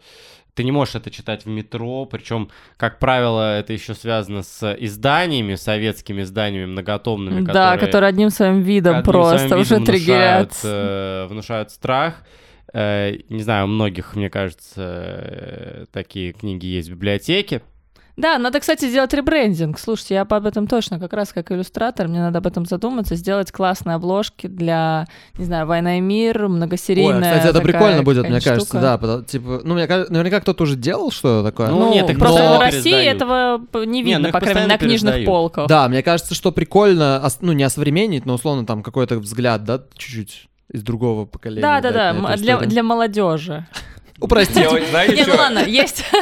ты не можешь это читать в метро, причем, как правило, это еще связано с изданиями, советскими изданиями многотомными, Да, которые, которые одним своим видом одним просто своим уже видом триггерят. внушают, э, внушают страх. Э, не знаю, у многих, мне кажется, э, такие книги есть в библиотеке. Да, надо, кстати, сделать ребрендинг. Слушайте, я об этом точно, как раз как иллюстратор, мне надо об этом задуматься, сделать классные обложки для, не знаю, «Война и мир», многосерийная Ой, а, кстати, это такая прикольно будет, мне кажется, штука. да, потому- типа, ну, мне кажется, наверняка кто-то уже делал что такое. Ну, Ну, нет, их просто много в России пересдают. этого не Не, видно, ну их по крайней мере, на книжных пересдают. полках. Да, мне кажется, что прикольно, ну, не осовременить, но условно там какой-то взгляд, да, чуть-чуть из другого поколения. Да, да, да, для, для молодежи. Упростить. Нет, ну ладно, есть. (laughs)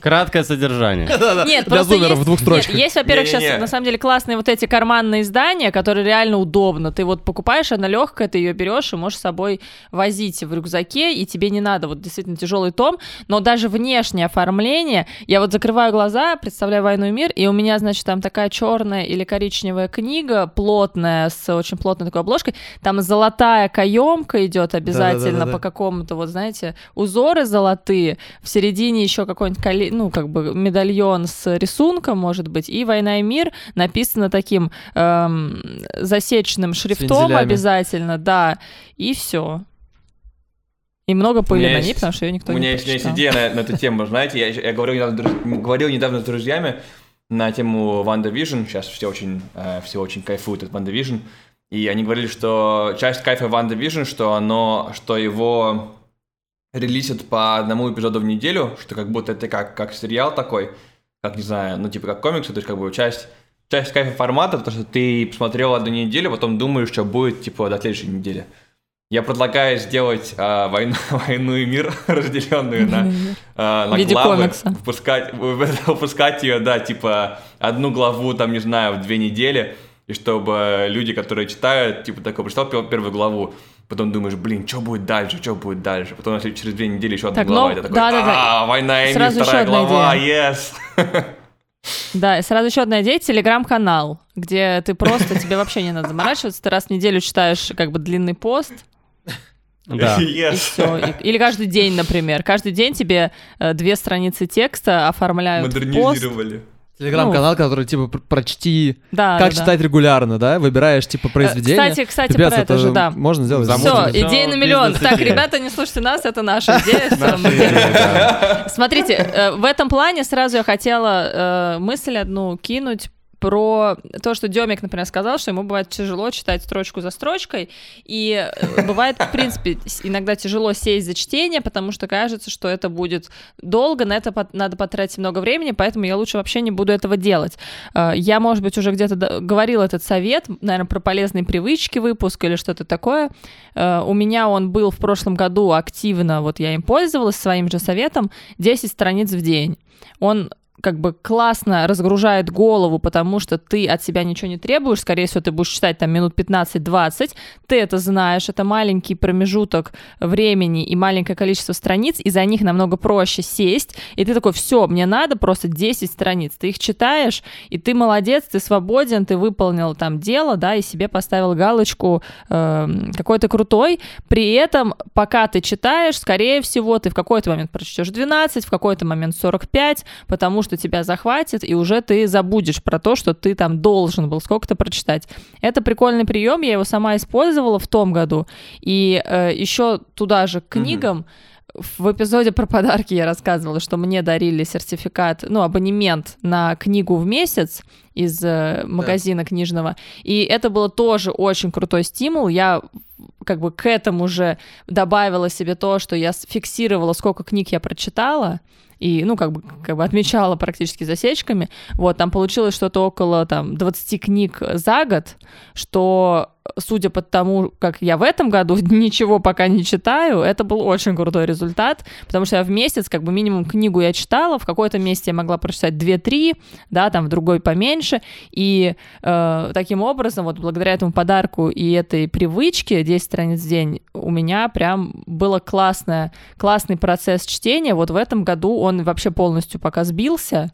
Краткое содержание. (laughs) Нет, Для просто зумеров в двух строчках. Есть, во-первых, сейчас на самом деле классные вот эти карманные издания, которые реально удобно. Ты вот покупаешь, она легкая, ты ее берешь и можешь с собой возить в рюкзаке, и тебе не надо вот действительно тяжелый том, но даже внешнее оформление, я вот закрываю глаза, представляю «Войну и мир», и у меня, значит, там такая черная или коричневая книга, плотная, с очень плотной такой обложкой, там золотая каемка идет обязательно по какому-то, вот знаете, узоры золотые, в середине еще какой-нибудь, коле- ну, как бы медальон с рисунком, может быть, и «Война и мир» написано таким эм, засеченным шрифтом обязательно, да, и все. И много пыли на ней, есть- потому что ее никто не у меня есть идея на, на эту тему, знаете, я, я говорил, недавно, говорил недавно с друзьями на тему Ванда Vision, сейчас все очень, э, все очень кайфуют от Ванда Vision, и они говорили, что часть кайфа Ванда Vision, что оно, что его релизят по одному эпизоду в неделю, что как будто это как, как сериал такой, как, не знаю, ну, типа как комиксы, то есть как бы часть, часть кайфа формата, потому что ты посмотрел одну неделю, потом думаешь, что будет, типа, до следующей недели. Я предлагаю сделать а, войну, (laughs) войну и мир, (laughs) разделенную на, а, на главы, комикса. (laughs) выпускать, выпускать ее, да, типа одну главу, там, не знаю, в две недели, и чтобы люди, которые читают, типа, такой, прочитал пер- первую главу, потом думаешь, блин, что будет дальше, что будет дальше, потом если через две недели еще одна Так, глава, ну, и ты такой, да-да-да. а, война и мир, Сразу еще вторая одна глава, yes. (laughs) Да, и сразу еще одна идея — телеграм-канал, где ты просто, тебе вообще не надо заморачиваться, ты раз в неделю читаешь как бы длинный пост, Да. (laughs) и Yes. все. Или каждый день, например. Каждый день тебе э, две страницы текста оформляют в пост. Телеграм-канал, который, типа, пр- прочти, Да, как да, да. читать регулярно, да? Выбираешь, типа, произведение. Э, Кстати, кстати, Капец, про это же, да. можно сделать. Все, идея на миллион. Так, ребята, не слушайте нас, это наша идея. да. Смотрите, э, в этом плане сразу я хотела э, мысль одну кинуть про то, что Демик, например, сказал, что ему бывает тяжело читать строчку за строчкой, и э, бывает, в принципе, иногда тяжело сесть за чтение, потому что кажется, что это будет долго, на это надо потратить много времени, поэтому я лучше вообще не буду этого делать. Э, Я, может быть, уже где-то говорил этот совет, наверное, про полезные привычки выпуск или что-то такое. Э, У меня он был в прошлом году активно, вот я им пользовалась своим же советом, 10 страниц в день. Он как бы классно разгружает голову, потому что ты от себя ничего не требуешь, скорее всего, ты будешь читать там минут 15-20, ты это знаешь, это маленький промежуток времени и маленькое количество страниц, и за них намного проще сесть, и ты такой, все, мне надо просто 10 страниц, ты их читаешь, и ты молодец, ты свободен, ты выполнил там дело, да, и себе поставил галочку эм, какой то крутой, при этом, пока ты читаешь, скорее всего, ты в какой-то момент прочтешь 12, в какой-то момент 45, потому что тебя захватит, и уже ты забудешь про то, что ты там должен был сколько-то прочитать. Это прикольный прием, я его сама использовала в том году, и еще туда же к книгам, в эпизоде про подарки я рассказывала, что мне дарили сертификат, ну, абонемент на книгу в месяц из э, магазина книжного. И это было тоже очень крутой стимул. Я как бы к этому же добавила себе то, что я фиксировала, сколько книг я прочитала, и, ну, как бы, как бы отмечала практически засечками. Вот, там получилось что-то около, там, 20 книг за год, что, судя по тому, как я в этом году (laughs) ничего пока не читаю, это был очень крутой результат, потому что я в месяц, как бы, минимум книгу я читала, в какой-то месте я могла прочитать 2-3, да, там, в другой поменьше, и э, таким образом, вот благодаря этому подарку и этой привычке 10 страниц в день у меня прям было классное, классный процесс чтения. Вот в этом году он вообще полностью пока сбился,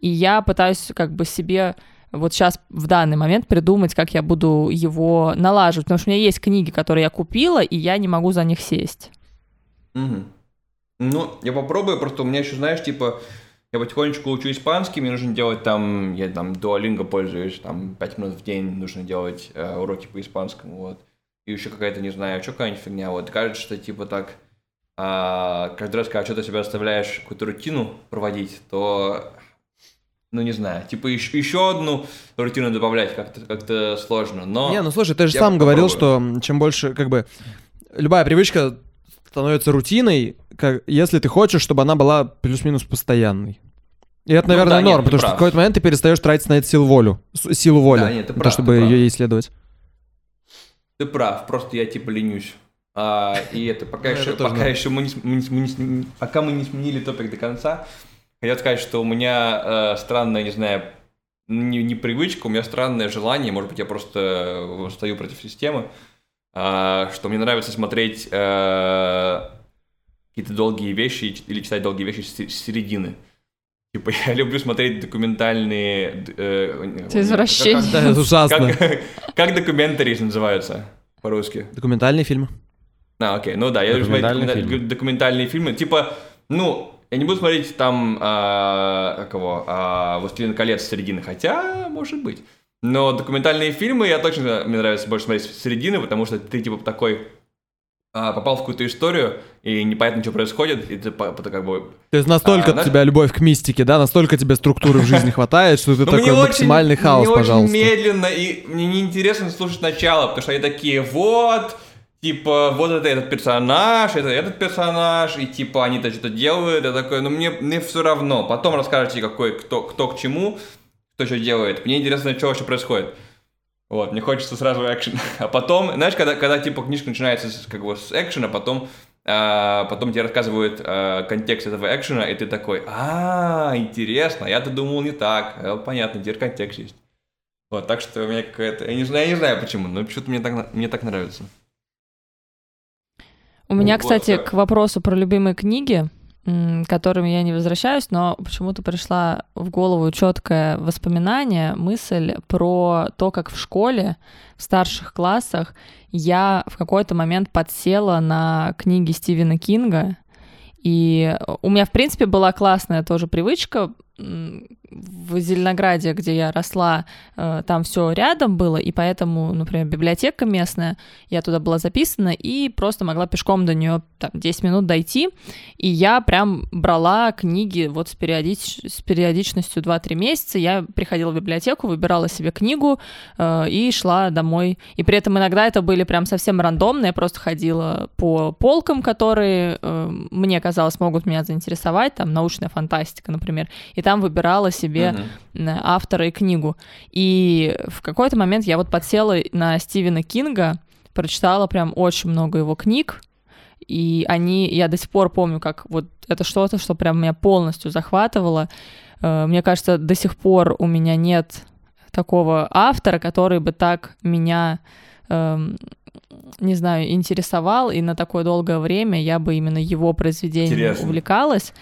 и я пытаюсь как бы себе вот сейчас в данный момент придумать, как я буду его налаживать, потому что у меня есть книги, которые я купила, и я не могу за них сесть. Мгм. Ну, я попробую, просто у меня еще, знаешь, типа, я потихонечку учу испанский, мне нужно делать там, я там дуалинго пользуюсь, там 5 минут в день нужно делать э, уроки по испанскому, вот. И еще какая-то, не знаю, что какая-нибудь фигня, вот. Кажется, что типа так, а, каждый раз, когда что-то себя оставляешь, какую-то рутину проводить, то, ну, не знаю, типа еще, еще одну рутину добавлять как-то как сложно, но... Не, ну слушай, ты же сам говорил, что попробую. чем больше, как бы, любая привычка становится рутиной, как, если ты хочешь, чтобы она была плюс-минус постоянной. И это, Ну наверное, да, нет, норм, ты потому что в прав. какой-то момент ты перестаешь тратить на это силу волю, силу воли, Да, нет, ты на то, прав, чтобы ты прав. ее исследовать. Ты прав, просто я типа ленюсь. А, и это пока Ну, еще, пока еще мы не, мы не мы не пока мы не сменили топик до конца, хотел сказать, что у меня э, странная, не знаю, не, не привычка, у меня странное желание, может быть, я просто восстаю против системы, а, что мне нравится смотреть э, какие-то долгие вещи или читать долгие вещи с, середины. Типа, я (laughs) люблю смотреть документальные... э, Это извращение. как- это ужасно. Как, как документарии называются по-русски? Документальный фильм. А, окей, ну да, я люблю смотреть Документальные документа- фильмы. документальные фильмы. Типа, ну, я не буду смотреть там, а, как его, а, «Властелин колец» середины, хотя, может быть. Но документальные фильмы я точно, мне нравится больше смотреть с середины, потому что ты, типа, такой а, попал в какую-то историю, и непонятно, что происходит, и ты по- как бы... То есть настолько А, у тебя любовь к мистике, да, настолько тебе структуры в жизни хватает, что ты Ну, такой мне максимальный хаос, мне пожалуйста. очень медленно, и мне неинтересно слушать начало, потому что они такие, вот, типа, вот это этот персонаж, это этот персонаж, и типа они-то что-то делают, я такой, ну мне, мне все равно. Потом расскажете, какой, кто, кто к чему, кто что делает. Мне интересно, что вообще происходит. Вот, мне хочется сразу экшен. (laughs) А потом, знаешь, когда, когда типа книжка начинается с, как бы с экшена, потом, а, потом тебе рассказывают а, контекст этого экшена, и ты такой, а, интересно, я-то думал не так. А, понятно, теперь контекст есть. Вот, так что у меня какая-то... Я не знаю, я не знаю почему, но почему-то мне так, мне так нравится. У меня, кстати, к вопросу про любимые книги, к которым я не возвращаюсь, но почему-то пришла в голову четкое воспоминание, мысль про то, как в школе, в старших классах, я в какой-то момент подсела на книги Стивена Кинга, и у меня, в принципе, была классная тоже привычка. В Зеленограде, где я росла, э, там все рядом было, и поэтому, например, библиотека местная, я туда была записана и просто могла пешком до нее там, 10 минут дойти. И я прям брала книги вот с, периодич- с периодичностью 2-3 месяца. Я приходила в библиотеку, выбирала себе книгу э, и шла домой. И при этом иногда это были прям совсем рандомно. Я просто ходила по полкам, которые э, мне казалось могут меня заинтересовать. Там научная фантастика, например. И там выбирала себе Мгм. э, автора и книгу. И в какой-то момент я вот подсела на Стивена Кинга, прочитала прям очень много его книг, и они, я до сих пор помню, как вот это что-то, что прям меня полностью захватывало. Э, Мне кажется, до сих пор у меня нет такого автора, который бы так меня, эм, не знаю, интересовал, и на такое долгое время я бы именно его произведением Интересно. увлекалась.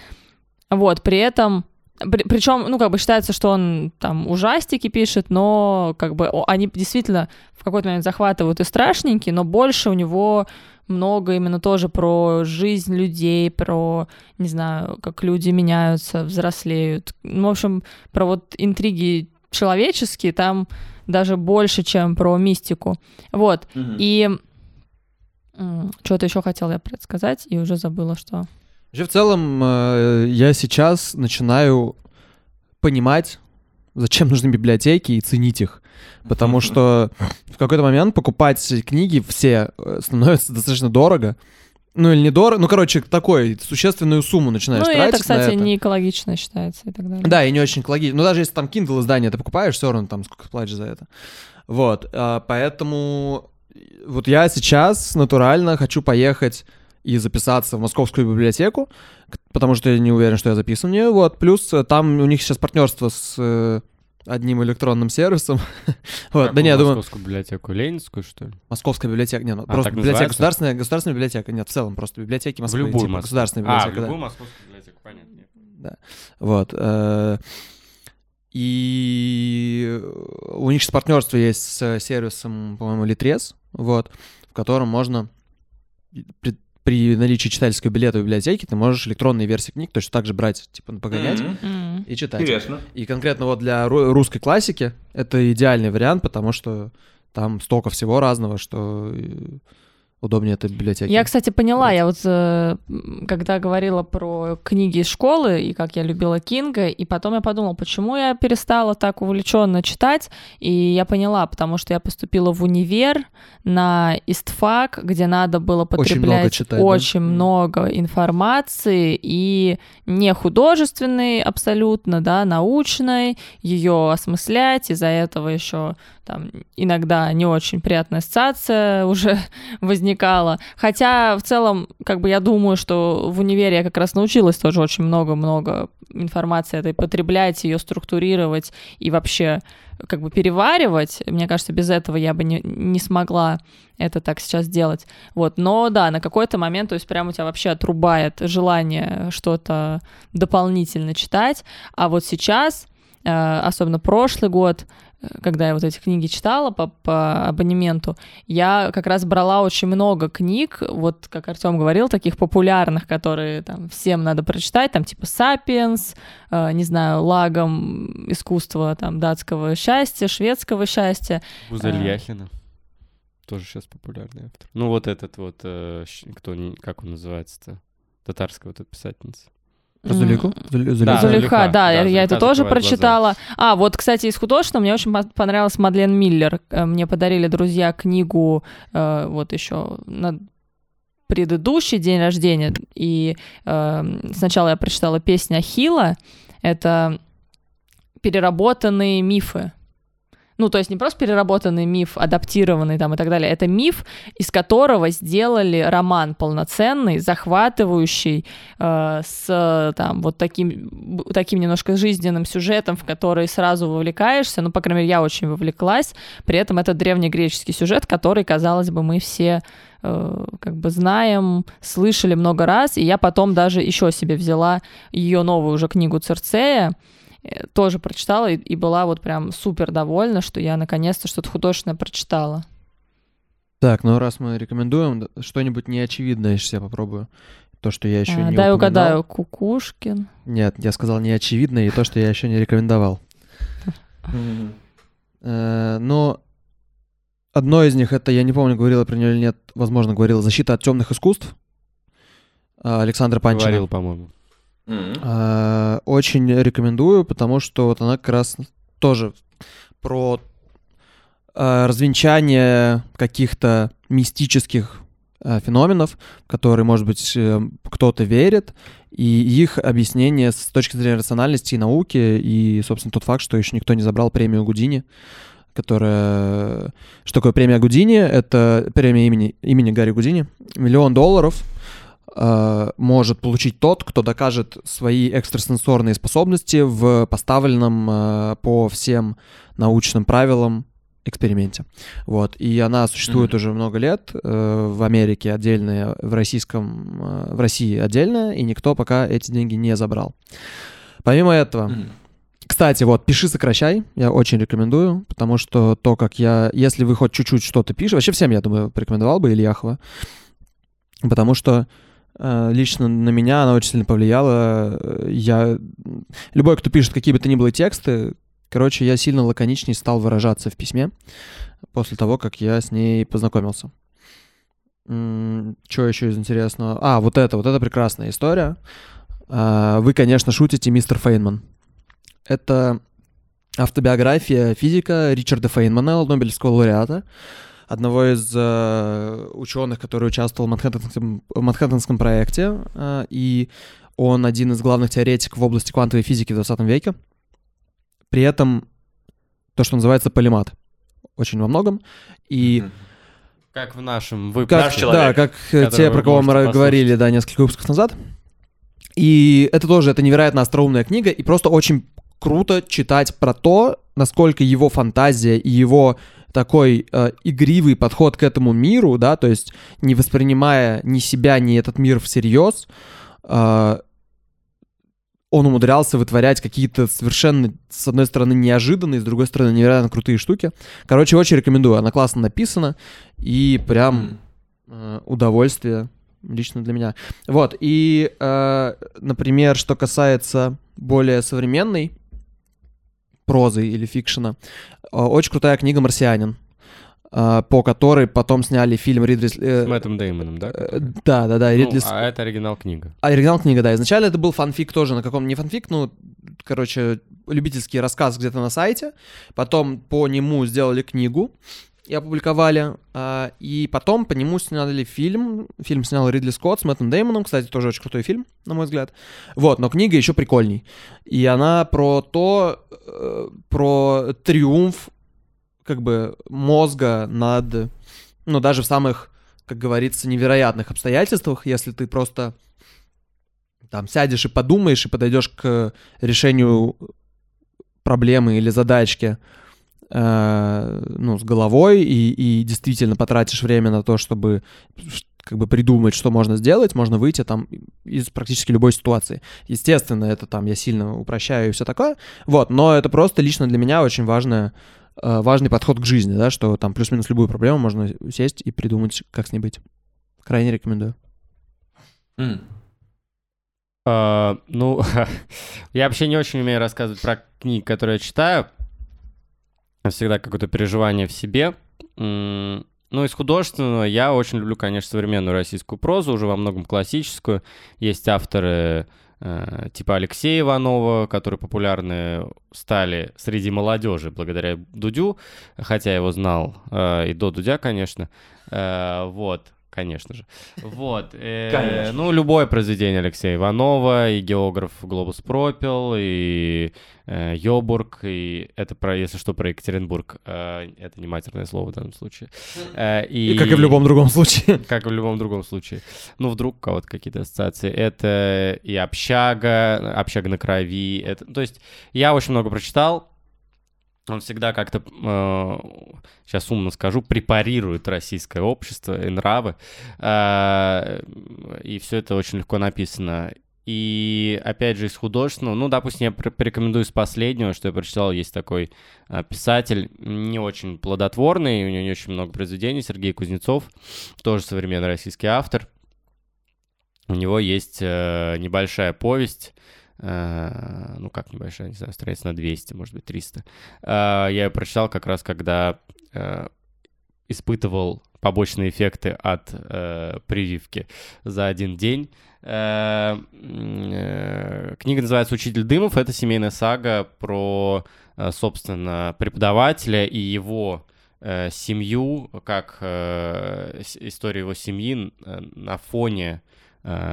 Вот, при этом причем, ну, как бы считается, что он там ужастики пишет, но как бы они действительно в какой-то момент захватывают и страшненькие, но больше у него много именно тоже про жизнь людей, про, не знаю, как люди меняются, взрослеют. Ну, в общем, про вот интриги человеческие там даже больше, чем про мистику. Вот. Мгм. И что-то еще хотела я предсказать, и уже забыла, что. Вообще, в целом, э, я сейчас начинаю понимать, зачем нужны библиотеки и ценить их. Потому что в какой-то момент покупать книги все э, становится достаточно дорого. Ну или недорого, ну короче, такой существенную сумму начинаешь ну, тратить это, кстати, это. не экологично считается и так далее. Да, и не очень экологично. Ну, даже если там Kindle издание ты покупаешь, все равно там сколько платишь за это. Вот, а, поэтому вот я сейчас натурально хочу поехать и записаться в Московскую библиотеку, потому что я не уверен, что я записан в нее. Вот, плюс э, там у них сейчас партнерство с э, одним электронным сервисом. (laughs) вот, да не, я думаю, Московскую библиотеку Ленинскую, что ли? Московская библиотека, нет, ну, А, просто библиотека, называется? государственная, государственная библиотека, нет, в целом просто библиотеки В Москвы, любую типа государственная А, библиотека, в да. московскую библиотеку, понятно. Вот. э, И у них сейчас партнерство есть с сервисом, по-моему, Литрес, вот, в котором можно при, наличии читательского билета в библиотеке ты можешь электронные версии книг точно так же брать, типа, погонять Мгм. М. и читать. Интересно. И конкретно вот для ру- русской классики это идеальный вариант, потому что там столько всего разного, что э, удобнее это в библиотеке. Я, кстати, поняла, я вот э, когда говорила про книги из школы и как я любила Кинга, и потом я подумала, почему я перестала так увлеченно читать, и я поняла, потому что я поступила в универ на истфак, где надо было Очень много потреблять читать, да? очень Мгм. много информации и не художественной абсолютно, да, научной, ее осмыслять, из-за этого еще там иногда не очень приятная ассоциация (laughs) уже возникала. Хотя в целом, как бы я думаю, что в универе я как раз научилась тоже очень много-много информации этой потреблять, ее структурировать и вообще как бы переваривать. Мне кажется, без этого я бы не, не смогла это так сейчас делать. Вот, но да, на какой-то момент, то есть прям у тебя вообще отрубает желание что-то дополнительно читать, а вот сейчас, э, особенно прошлый год, когда я вот эти книги читала по, по абонементу, я как раз брала очень много книг, вот как Артем говорил, таких популярных, которые там всем надо прочитать, там типа «Сапиенс», э, не знаю, «Лагом искусства там датского счастья», шведского счастья, Гузель А. Яхина. Тоже сейчас популярный автор. Ну, вот этот вот, э, кто, как он называется-то? Татарская вот эта писательница. М, Зуле- Да, Зулейха, да, да, я, я это тоже закрывает глаза. прочитала. А, вот, кстати, из художественного мне очень по- понравилась Мадлен Миллер. Э, Мне подарили друзья книгу э, вот еще на предыдущий день рождения. И э, сначала я прочитала песню Ахила. Это переработанные мифы. Ну, то есть не просто переработанный миф, адаптированный там и так далее. Это миф, из которого сделали роман полноценный, захватывающий, э, с там вот таким, таким немножко жизненным сюжетом, в который сразу вовлекаешься. Ну, по крайней мере, я очень вовлеклась. При этом это древнегреческий сюжет, который, казалось бы, мы все э, как бы знаем, слышали много раз. И я потом даже еще себе взяла ее новую уже книгу Церцея, тоже прочитала и, и была вот прям супер довольна, что я наконец-то что-то художественное прочитала. Так, ну раз мы рекомендуем, что-нибудь неочевидное сейчас я попробую. То, что я еще А, не дай упоминал. угадаю, Кукушкин. Нет, я сказал неочевидное и то, что я еще не рекомендовал. (laughs) Э, Но одно из них, это, я не помню, говорила про нее или нет, возможно, говорила «Защита от темных искусств» Александра Панчина. Говорил, по-моему. А, Очень рекомендую, потому что вот она как раз тоже про а, развенчание каких-то мистических а, феноменов, в которые, может быть, э, кто-то верит, и их объяснение с точки зрения рациональности и науки, и, собственно, тот факт, что еще никто не забрал премию Гудини, которая... Что такое премия Гудини? Это премия имени, имени Гарри Гудини. Миллион долларов э, может получить тот, кто докажет свои экстрасенсорные способности в поставленном э, по всем научным правилам эксперименте. Вот. И она существует Мгм. уже много лет э, в Америке отдельно, в российском, э, в России отдельно, и никто пока эти деньги не забрал. Помимо этого, Мгм. кстати, вот «Пиши, сокращай» я очень рекомендую, потому что то, как я... Если вы хоть чуть-чуть что-то пишете... Вообще всем, я думаю, порекомендовал бы Ильяхова. Потому что э, лично на меня она очень сильно повлияла. Э, Я... Любой, кто пишет какие бы то ни было тексты, короче, я сильно лаконичнее стал выражаться в письме после того, как я с ней познакомился. Что еще из интересного? А, вот это, вот это прекрасная история. А, Вы, конечно, шутите, мистер Фейнман. Это автобиография физика Ричарда Фейнмана, Нобелевского лауреата, одного из э, ученых, который участвовал в Манхэттенском, в Манхэттенском проекте, э, и он один из главных теоретиков в области квантовой физики в 20 веке. При этом то, что называется полимат, очень во многом. И. Как в нашем как, выпуске. Наш человек, да, как те, про кого мы ра- говорили, да, несколько выпусков назад. И это тоже, это невероятно остроумная книга, и просто очень круто читать про то, насколько его фантазия и его такой э, игривый подход к этому миру, да, то есть не воспринимая ни себя, ни этот мир всерьез, э, он умудрялся вытворять какие-то совершенно, с одной стороны, неожиданные, с другой стороны, невероятно крутые штуки. Короче, очень рекомендую. Она классно написана, и прям э, удовольствие лично для меня. Вот, и, э, например, что касается более современной прозы или фикшена, э, очень крутая книга «Марсианин», э, по которой потом сняли фильм Ридли... э, С Мэттом Деймоном, да? э, который? да, да, да, Ну, Ридли... С- а это оригинал книга. а, оригинал книга, да. Изначально это был фанфик тоже на каком... Не фанфик, ну, короче, любительский рассказ где-то на сайте. Потом по нему сделали книгу и опубликовали. а, и потом по нему сняли фильм. Фильм снял Ридли Скотт с Мэттом Деймоном. Кстати, тоже очень крутой фильм, на мой взгляд. Вот, но книга еще прикольней. И она про то, э, про триумф как бы мозга над... Ну, даже в самых как говорится, невероятных обстоятельствах, если ты просто там сядешь и подумаешь и подойдешь к решению проблемы или задачки э, ну, с головой и, и действительно потратишь время на то, чтобы как бы придумать, что можно сделать, можно выйти там из практически любой ситуации. Естественно, это там я сильно упрощаю и все такое, вот, но это просто лично для меня очень важное, э, важный подход к жизни, да, что там плюс-минус любую проблему можно сесть и придумать, как с ней быть. Крайне рекомендую. Мгм. А, ну, (laughs) я вообще не очень умею рассказывать про книги, которые я читаю. Всегда какое-то переживание в себе. Ну, из художественного я очень люблю, конечно, современную российскую прозу, уже во многом классическую. Есть авторы э, типа Алексея Иванова, которые популярны стали среди молодежи благодаря Дудю, хотя я его знал э, и до Дудя, конечно. Э, Вот. Конечно же. Вот. (laughs) э, Конечно. Ну, любое произведение Алексея Иванова, и географ Глобус пропил, и э, Йобург, и это про, если что, про Екатеринбург. Э, это не матерное слово в данном случае. Э, И как и в любом другом случае. (laughs) как в любом другом случае. Ну, вдруг у кого-то какие-то ассоциации. Это и общага, общага на крови. Это... То есть я очень много прочитал. Он всегда как-то, сейчас умно скажу, препарирует российское общество и нравы. Э, и все это очень легко написано. И опять же из художественного, ну, допустим, я порекомендую из последнего, что я прочитал, есть такой а, писатель, не очень плодотворный, у него не очень много произведений, Сергей Кузнецов, тоже современный российский автор. У него есть э, небольшая повесть, э, ну как небольшая, не знаю, страниц на 200, может быть, 300. Э, я ее прочитал как раз, когда э, испытывал побочные эффекты от э, прививки за один день. Э, э, Книга называется «Учитель Дымов». Это семейная сага про, э, собственно, преподавателя и его э, семью, как э, история его семьи э, на фоне э,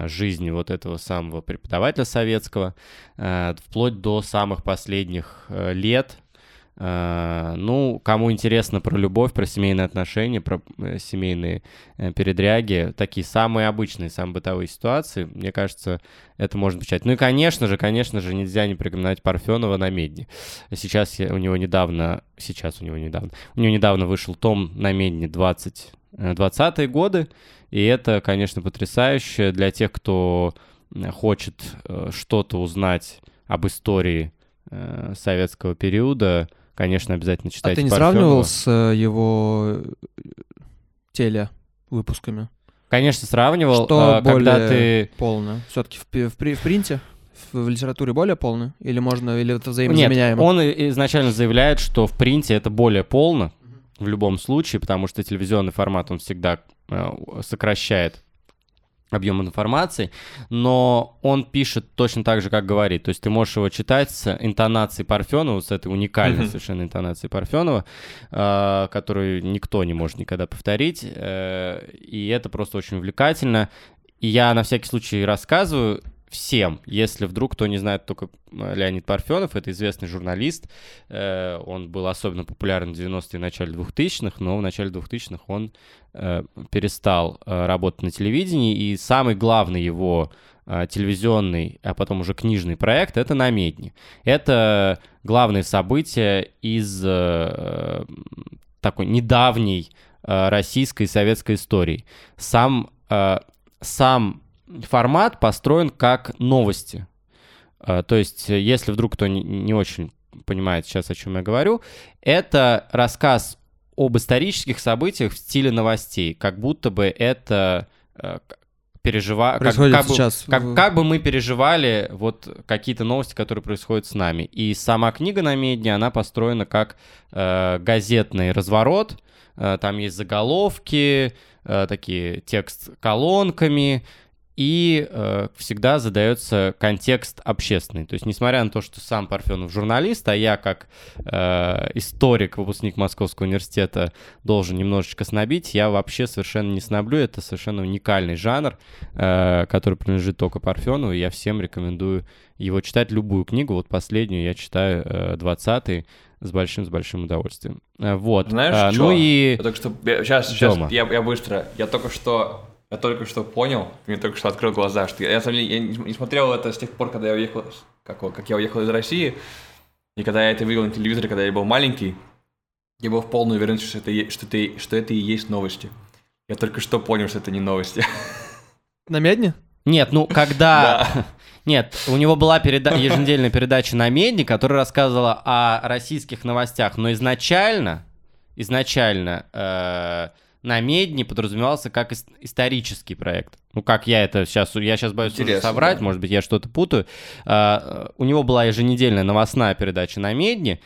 жизни вот этого самого преподавателя советского, э, вплоть до самых последних э, лет. Э, Ну, кому интересно про любовь, про семейные отношения, про э, семейные э, передряги, такие самые обычные, самые бытовые ситуации, мне кажется, это можно почитать. Ну и, конечно же, конечно же, нельзя не порекомендовать Парфенова на Медне. Сейчас я- у него недавно, сейчас у него недавно, у него недавно вышел том на Медне 20, э, 20-е годы, и это, конечно, потрясающе для тех, кто э, хочет э, что-то узнать об истории э, советского периода, конечно, обязательно А читайте ты не Парфенова. сравнивал с его теле выпусками? Конечно, сравнивал, Что а, когда более ты... полно? Все-таки в, в в принте? В, литературе более полно? Или можно, или это Нет, взаимозаменяемо? он и- изначально заявляет, что в принте это более полно в любом случае, потому что телевизионный формат, он всегда сокращает объем информации, но он пишет точно так же, как говорит. То есть ты можешь его читать с интонацией Парфенова, с этой уникальной совершенно интонацией Парфенова, э, которую никто не может никогда повторить. э, и это просто очень увлекательно. И я на всякий случай рассказываю всем, если вдруг кто не знает только э, Леонид Парфенов, это известный журналист, э, он был особенно популярен в 90-е и начале 2000-х, но в начале 2000-х он э, перестал работать на телевидении, и самый главный его телевизионный, а потом уже книжный проект — это «Намедни». Это главные события из такой недавней российской и советской истории. Сам, сам формат построен как новости. Э, То есть, э, если вдруг кто не, очень понимает сейчас, о чем я говорю, это рассказ об исторических событиях в стиле новостей, как будто бы это э, к- пережива... как- Происходит как бы- сейчас. как, в- как бы мы переживали вот какие-то новости, которые происходят с нами. И сама книга на медне, она построена как э, газетный разворот. Э, там есть заголовки, э, такие текст колонками, и э, всегда задается контекст общественный. То есть, несмотря на то, что сам Парфенов журналист, а я как э, историк, выпускник Московского университета должен немножечко снобить, я вообще совершенно не сноблю. Это совершенно уникальный жанр, э, который принадлежит только Парфенову. и Я всем рекомендую его читать, любую книгу. Вот последнюю я читаю, э, 20-й, с большим, с большим удовольствием. Э, вот. Знаешь, А, чё? Ну и... Только что... Сейчас, сейчас, Дома. я, я быстро. Я только что... Я только что понял, мне только что открыл глаза, что я, я, я не, смотрел это с тех пор, когда я уехал, как, как я уехал из России, и когда я это видел на телевизоре, когда я был маленький, я был в полной уверенности, что это, что, это, что это и есть новости. Я только что понял, что это не новости. На медне? Нет, ну когда... (laughs) Да. Нет, у него была переда... еженедельная передача на Медне, которая рассказывала о российских новостях, но изначально, изначально э, на Медне подразумевался как ис- исторический проект. Ну, как я это сейчас, я сейчас боюсь уже Интересно, соврать, да. может быть, я что-то путаю. Э, у него была еженедельная новостная передача на Медне,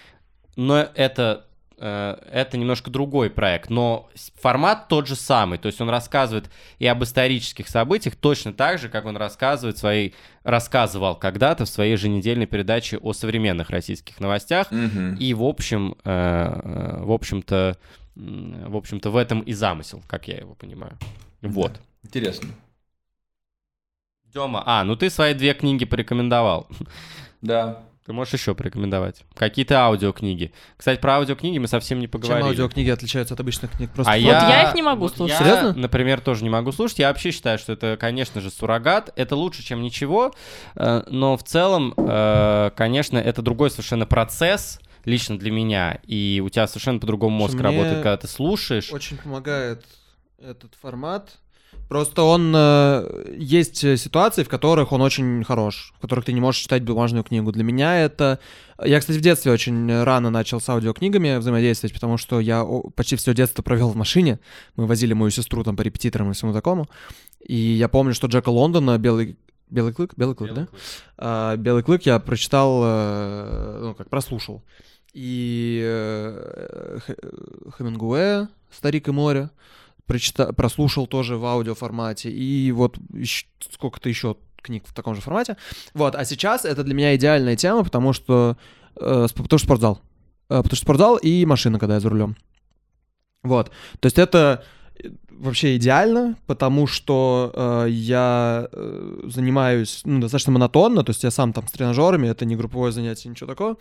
но это э, это немножко другой проект, но формат тот же самый, то есть он рассказывает и об исторических событиях точно так же, как он рассказывает свои, рассказывал когда-то в своей еженедельной передаче о современных российских новостях, Мгм. и в общем, э, э, в общем-то, в общем-то в этом и замысел, как я его понимаю. Вот. Интересно. Тёма, а, ну ты свои две книги порекомендовал. Да. Ты можешь еще порекомендовать. Какие-то аудиокниги. Кстати, про аудиокниги мы совсем не Чем поговорили. аудиокниги отличаются от обычных книг? Просто А фото- я, я их не могу вот слушать. Я, Серьезно? например, тоже не могу слушать. Я вообще считаю, что это, конечно же, суррогат. Это лучше, чем ничего. э, Но в целом, э, конечно, это другой совершенно процесс лично для меня. И у тебя совершенно по-другому мозг Мне работает, когда ты слушаешь. Очень помогает этот формат. Просто он... э, есть э, ситуации, в которых он очень хорош, в которых ты не можешь читать бумажную книгу. Для меня это... Я, кстати, в детстве очень рано начал с аудиокнигами взаимодействовать, потому что я почти все детство провел в машине. Мы возили мою сестру там по репетиторам и всему такому. И я помню, что Джека Лондона «Белый, Белый клык», «Белый клык», да? А, «Белый клык» я прочитал, э, ну, как прослушал. И э, Хемингуэя «Старик и море» прочита- прослушал тоже в аудиоформате. И вот сколько-то еще книг в таком же формате. Вот, а сейчас это для меня идеальная тема, потому что, э, потому что спортзал. Э, потому что спортзал и машина, когда я за рулем. Вот, то есть это э, вообще идеально, потому что э, я э, занимаюсь ну, достаточно монотонно, то есть я сам там с тренажерами, это не групповое занятие, ничего такого.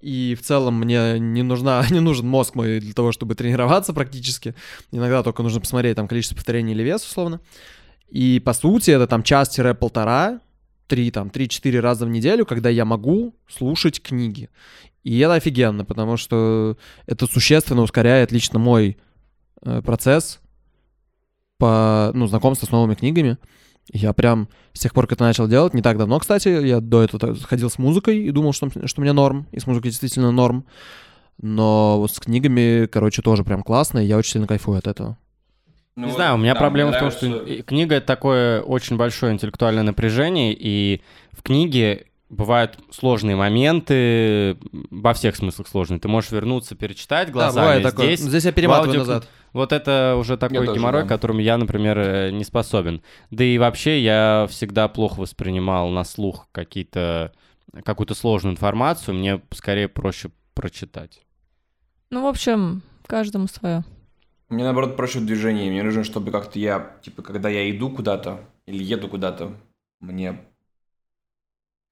И в целом мне не, нужна, (laughs) не нужен мозг мой для того, чтобы тренироваться практически. Иногда только нужно посмотреть там количество повторений или вес, условно. И по сути это там час-полтора, три, там, три-четыре раза в неделю, когда я могу слушать книги. И это офигенно, потому что это существенно ускоряет лично мой э, процесс по, ну, знакомства с новыми книгами. Я прям с тех пор, как это начал делать, не так давно, кстати, я до этого ходил с музыкой и думал, что, что мне норм, и с музыкой действительно норм. Но вот с книгами, короче, тоже прям классно, и я очень сильно кайфую от этого. Ну, Не знаю, у меня проблема в том, что книга это такое очень большое интеллектуальное напряжение, и в книге бывают сложные моменты, во всех смыслах сложные. Ты можешь вернуться, перечитать глазами. да, бывает такое. Здесь Здесь я перематываю аудиокни- назад. Вот это уже такой тоже, геморрой, да. к которому я, например, э, не способен. Да и вообще я всегда плохо воспринимал на слух какие-то какую-то сложную информацию. Мне скорее проще прочитать. Ну, в общем, каждому свое. Мне наоборот проще в движении. Мне нужно, чтобы как-то я, типа, когда я иду куда-то или еду куда-то, мне...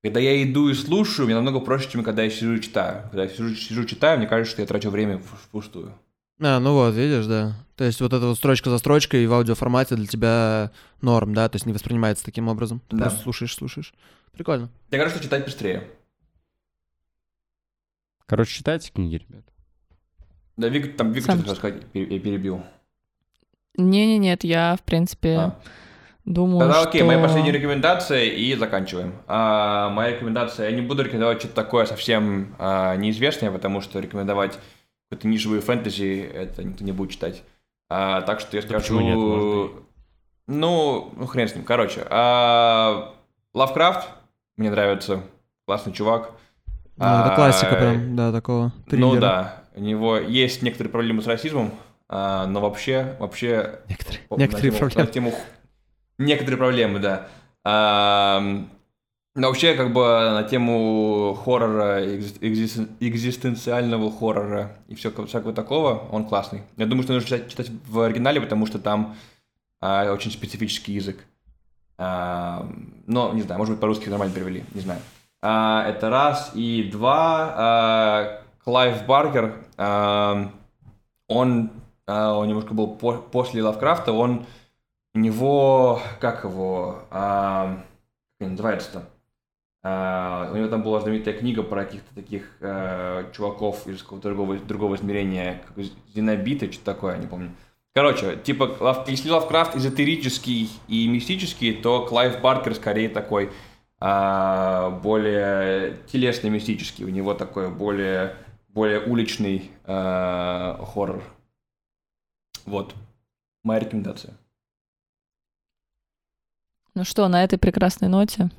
Когда я иду и слушаю, мне намного проще, чем когда я сижу и читаю. Когда я сижу, сижу читаю, мне кажется, что я трачу время в- впустую. А, ну вот, видишь, да. То есть вот эта вот строчка за строчкой в аудиоформате для тебя норм, да? То есть не воспринимается таким образом. Ты Да. просто слушаешь, слушаешь. Прикольно. Мне кажется, что читать быстрее. Короче, читайте книги, ребят. Да, Вик, там Вик Сам что-то сказать, я перебил. Не-не, нет, я, в принципе, А. думаю, Тогда что... окей, моя последняя рекомендация и заканчиваем. А, моя рекомендация, я не буду рекомендовать что-то такое совсем а, неизвестное, потому что рекомендовать какую-то нишевую фэнтези это никто не будет читать. А, так что я скажу... нет, можно Ну, ну, хрен с ним. Короче, а, Лавкрафт мне нравится, классный чувак. Ну, это А, классика прям, да, такого Ну триллера. да, у него есть некоторые проблемы с расизмом, а, но вообще, вообще Некоторые, некоторые тему- проблемы. тему Некоторые проблемы, да. Ам, Но вообще, как бы на тему хоррора, экзи- экзистен- экзистенциального хоррора и все, всякого такого, он классный. Я думаю, что нужно читать, читать в оригинале, потому что там а, очень специфический язык. Ам, Но, не знаю, может быть, по-русски нормально перевели, не знаю. А, Это раз. И два, а, Клайв Баркер, ам, он, а, он немножко был по- после Лавкрафта, он, у него, как его, ам, как называется-то? А, у него там была знаменитая книга про каких-то таких э, чуваков из какого-то другого, другого измерения, как Зенобиты, что-то такое, не помню. Короче, типа, Лав- если Лавкрафт эзотерический и мистический, то Клайв Баркер скорее такой а, более телесно-мистический. У него такой более, более уличный а, хоррор. Вот. Моя рекомендация. Ну что, на этой прекрасной ноте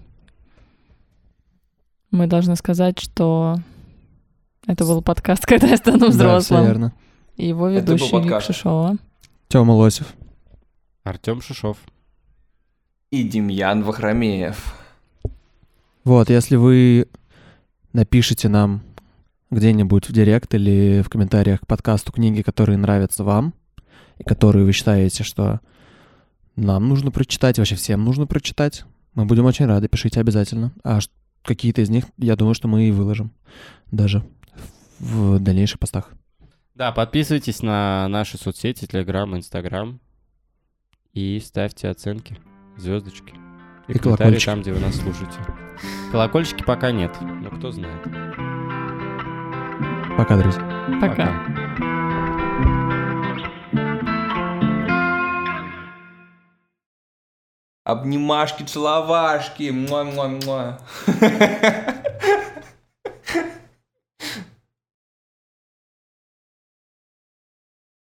мы должны сказать, что это был подкаст (laughs) «Когда я стану Да, все взрослым». верно. И его ведущий Вик. Шишова. Тёма Лосев. Артем Шишов. И Демьян Вахромеев. Вот, если вы напишите нам где-нибудь в директ или в комментариях к подкасту книги, которые нравятся вам, и которые вы считаете, что нам нужно прочитать, вообще всем нужно прочитать. Мы будем очень рады, пишите обязательно. А ш- какие-то из них, я думаю, что мы и выложим даже в дальнейших постах. Да, подписывайтесь на наши соцсети, Телеграм, Инстаграм. И ставьте оценки, звездочки. И, И комментарии колокольчики. там, где вы нас слушаете. Колокольчики пока нет, но кто знает. Пока, друзья. Пока. Обнимашки, целовашки. Муа-муа-муа. (laughs)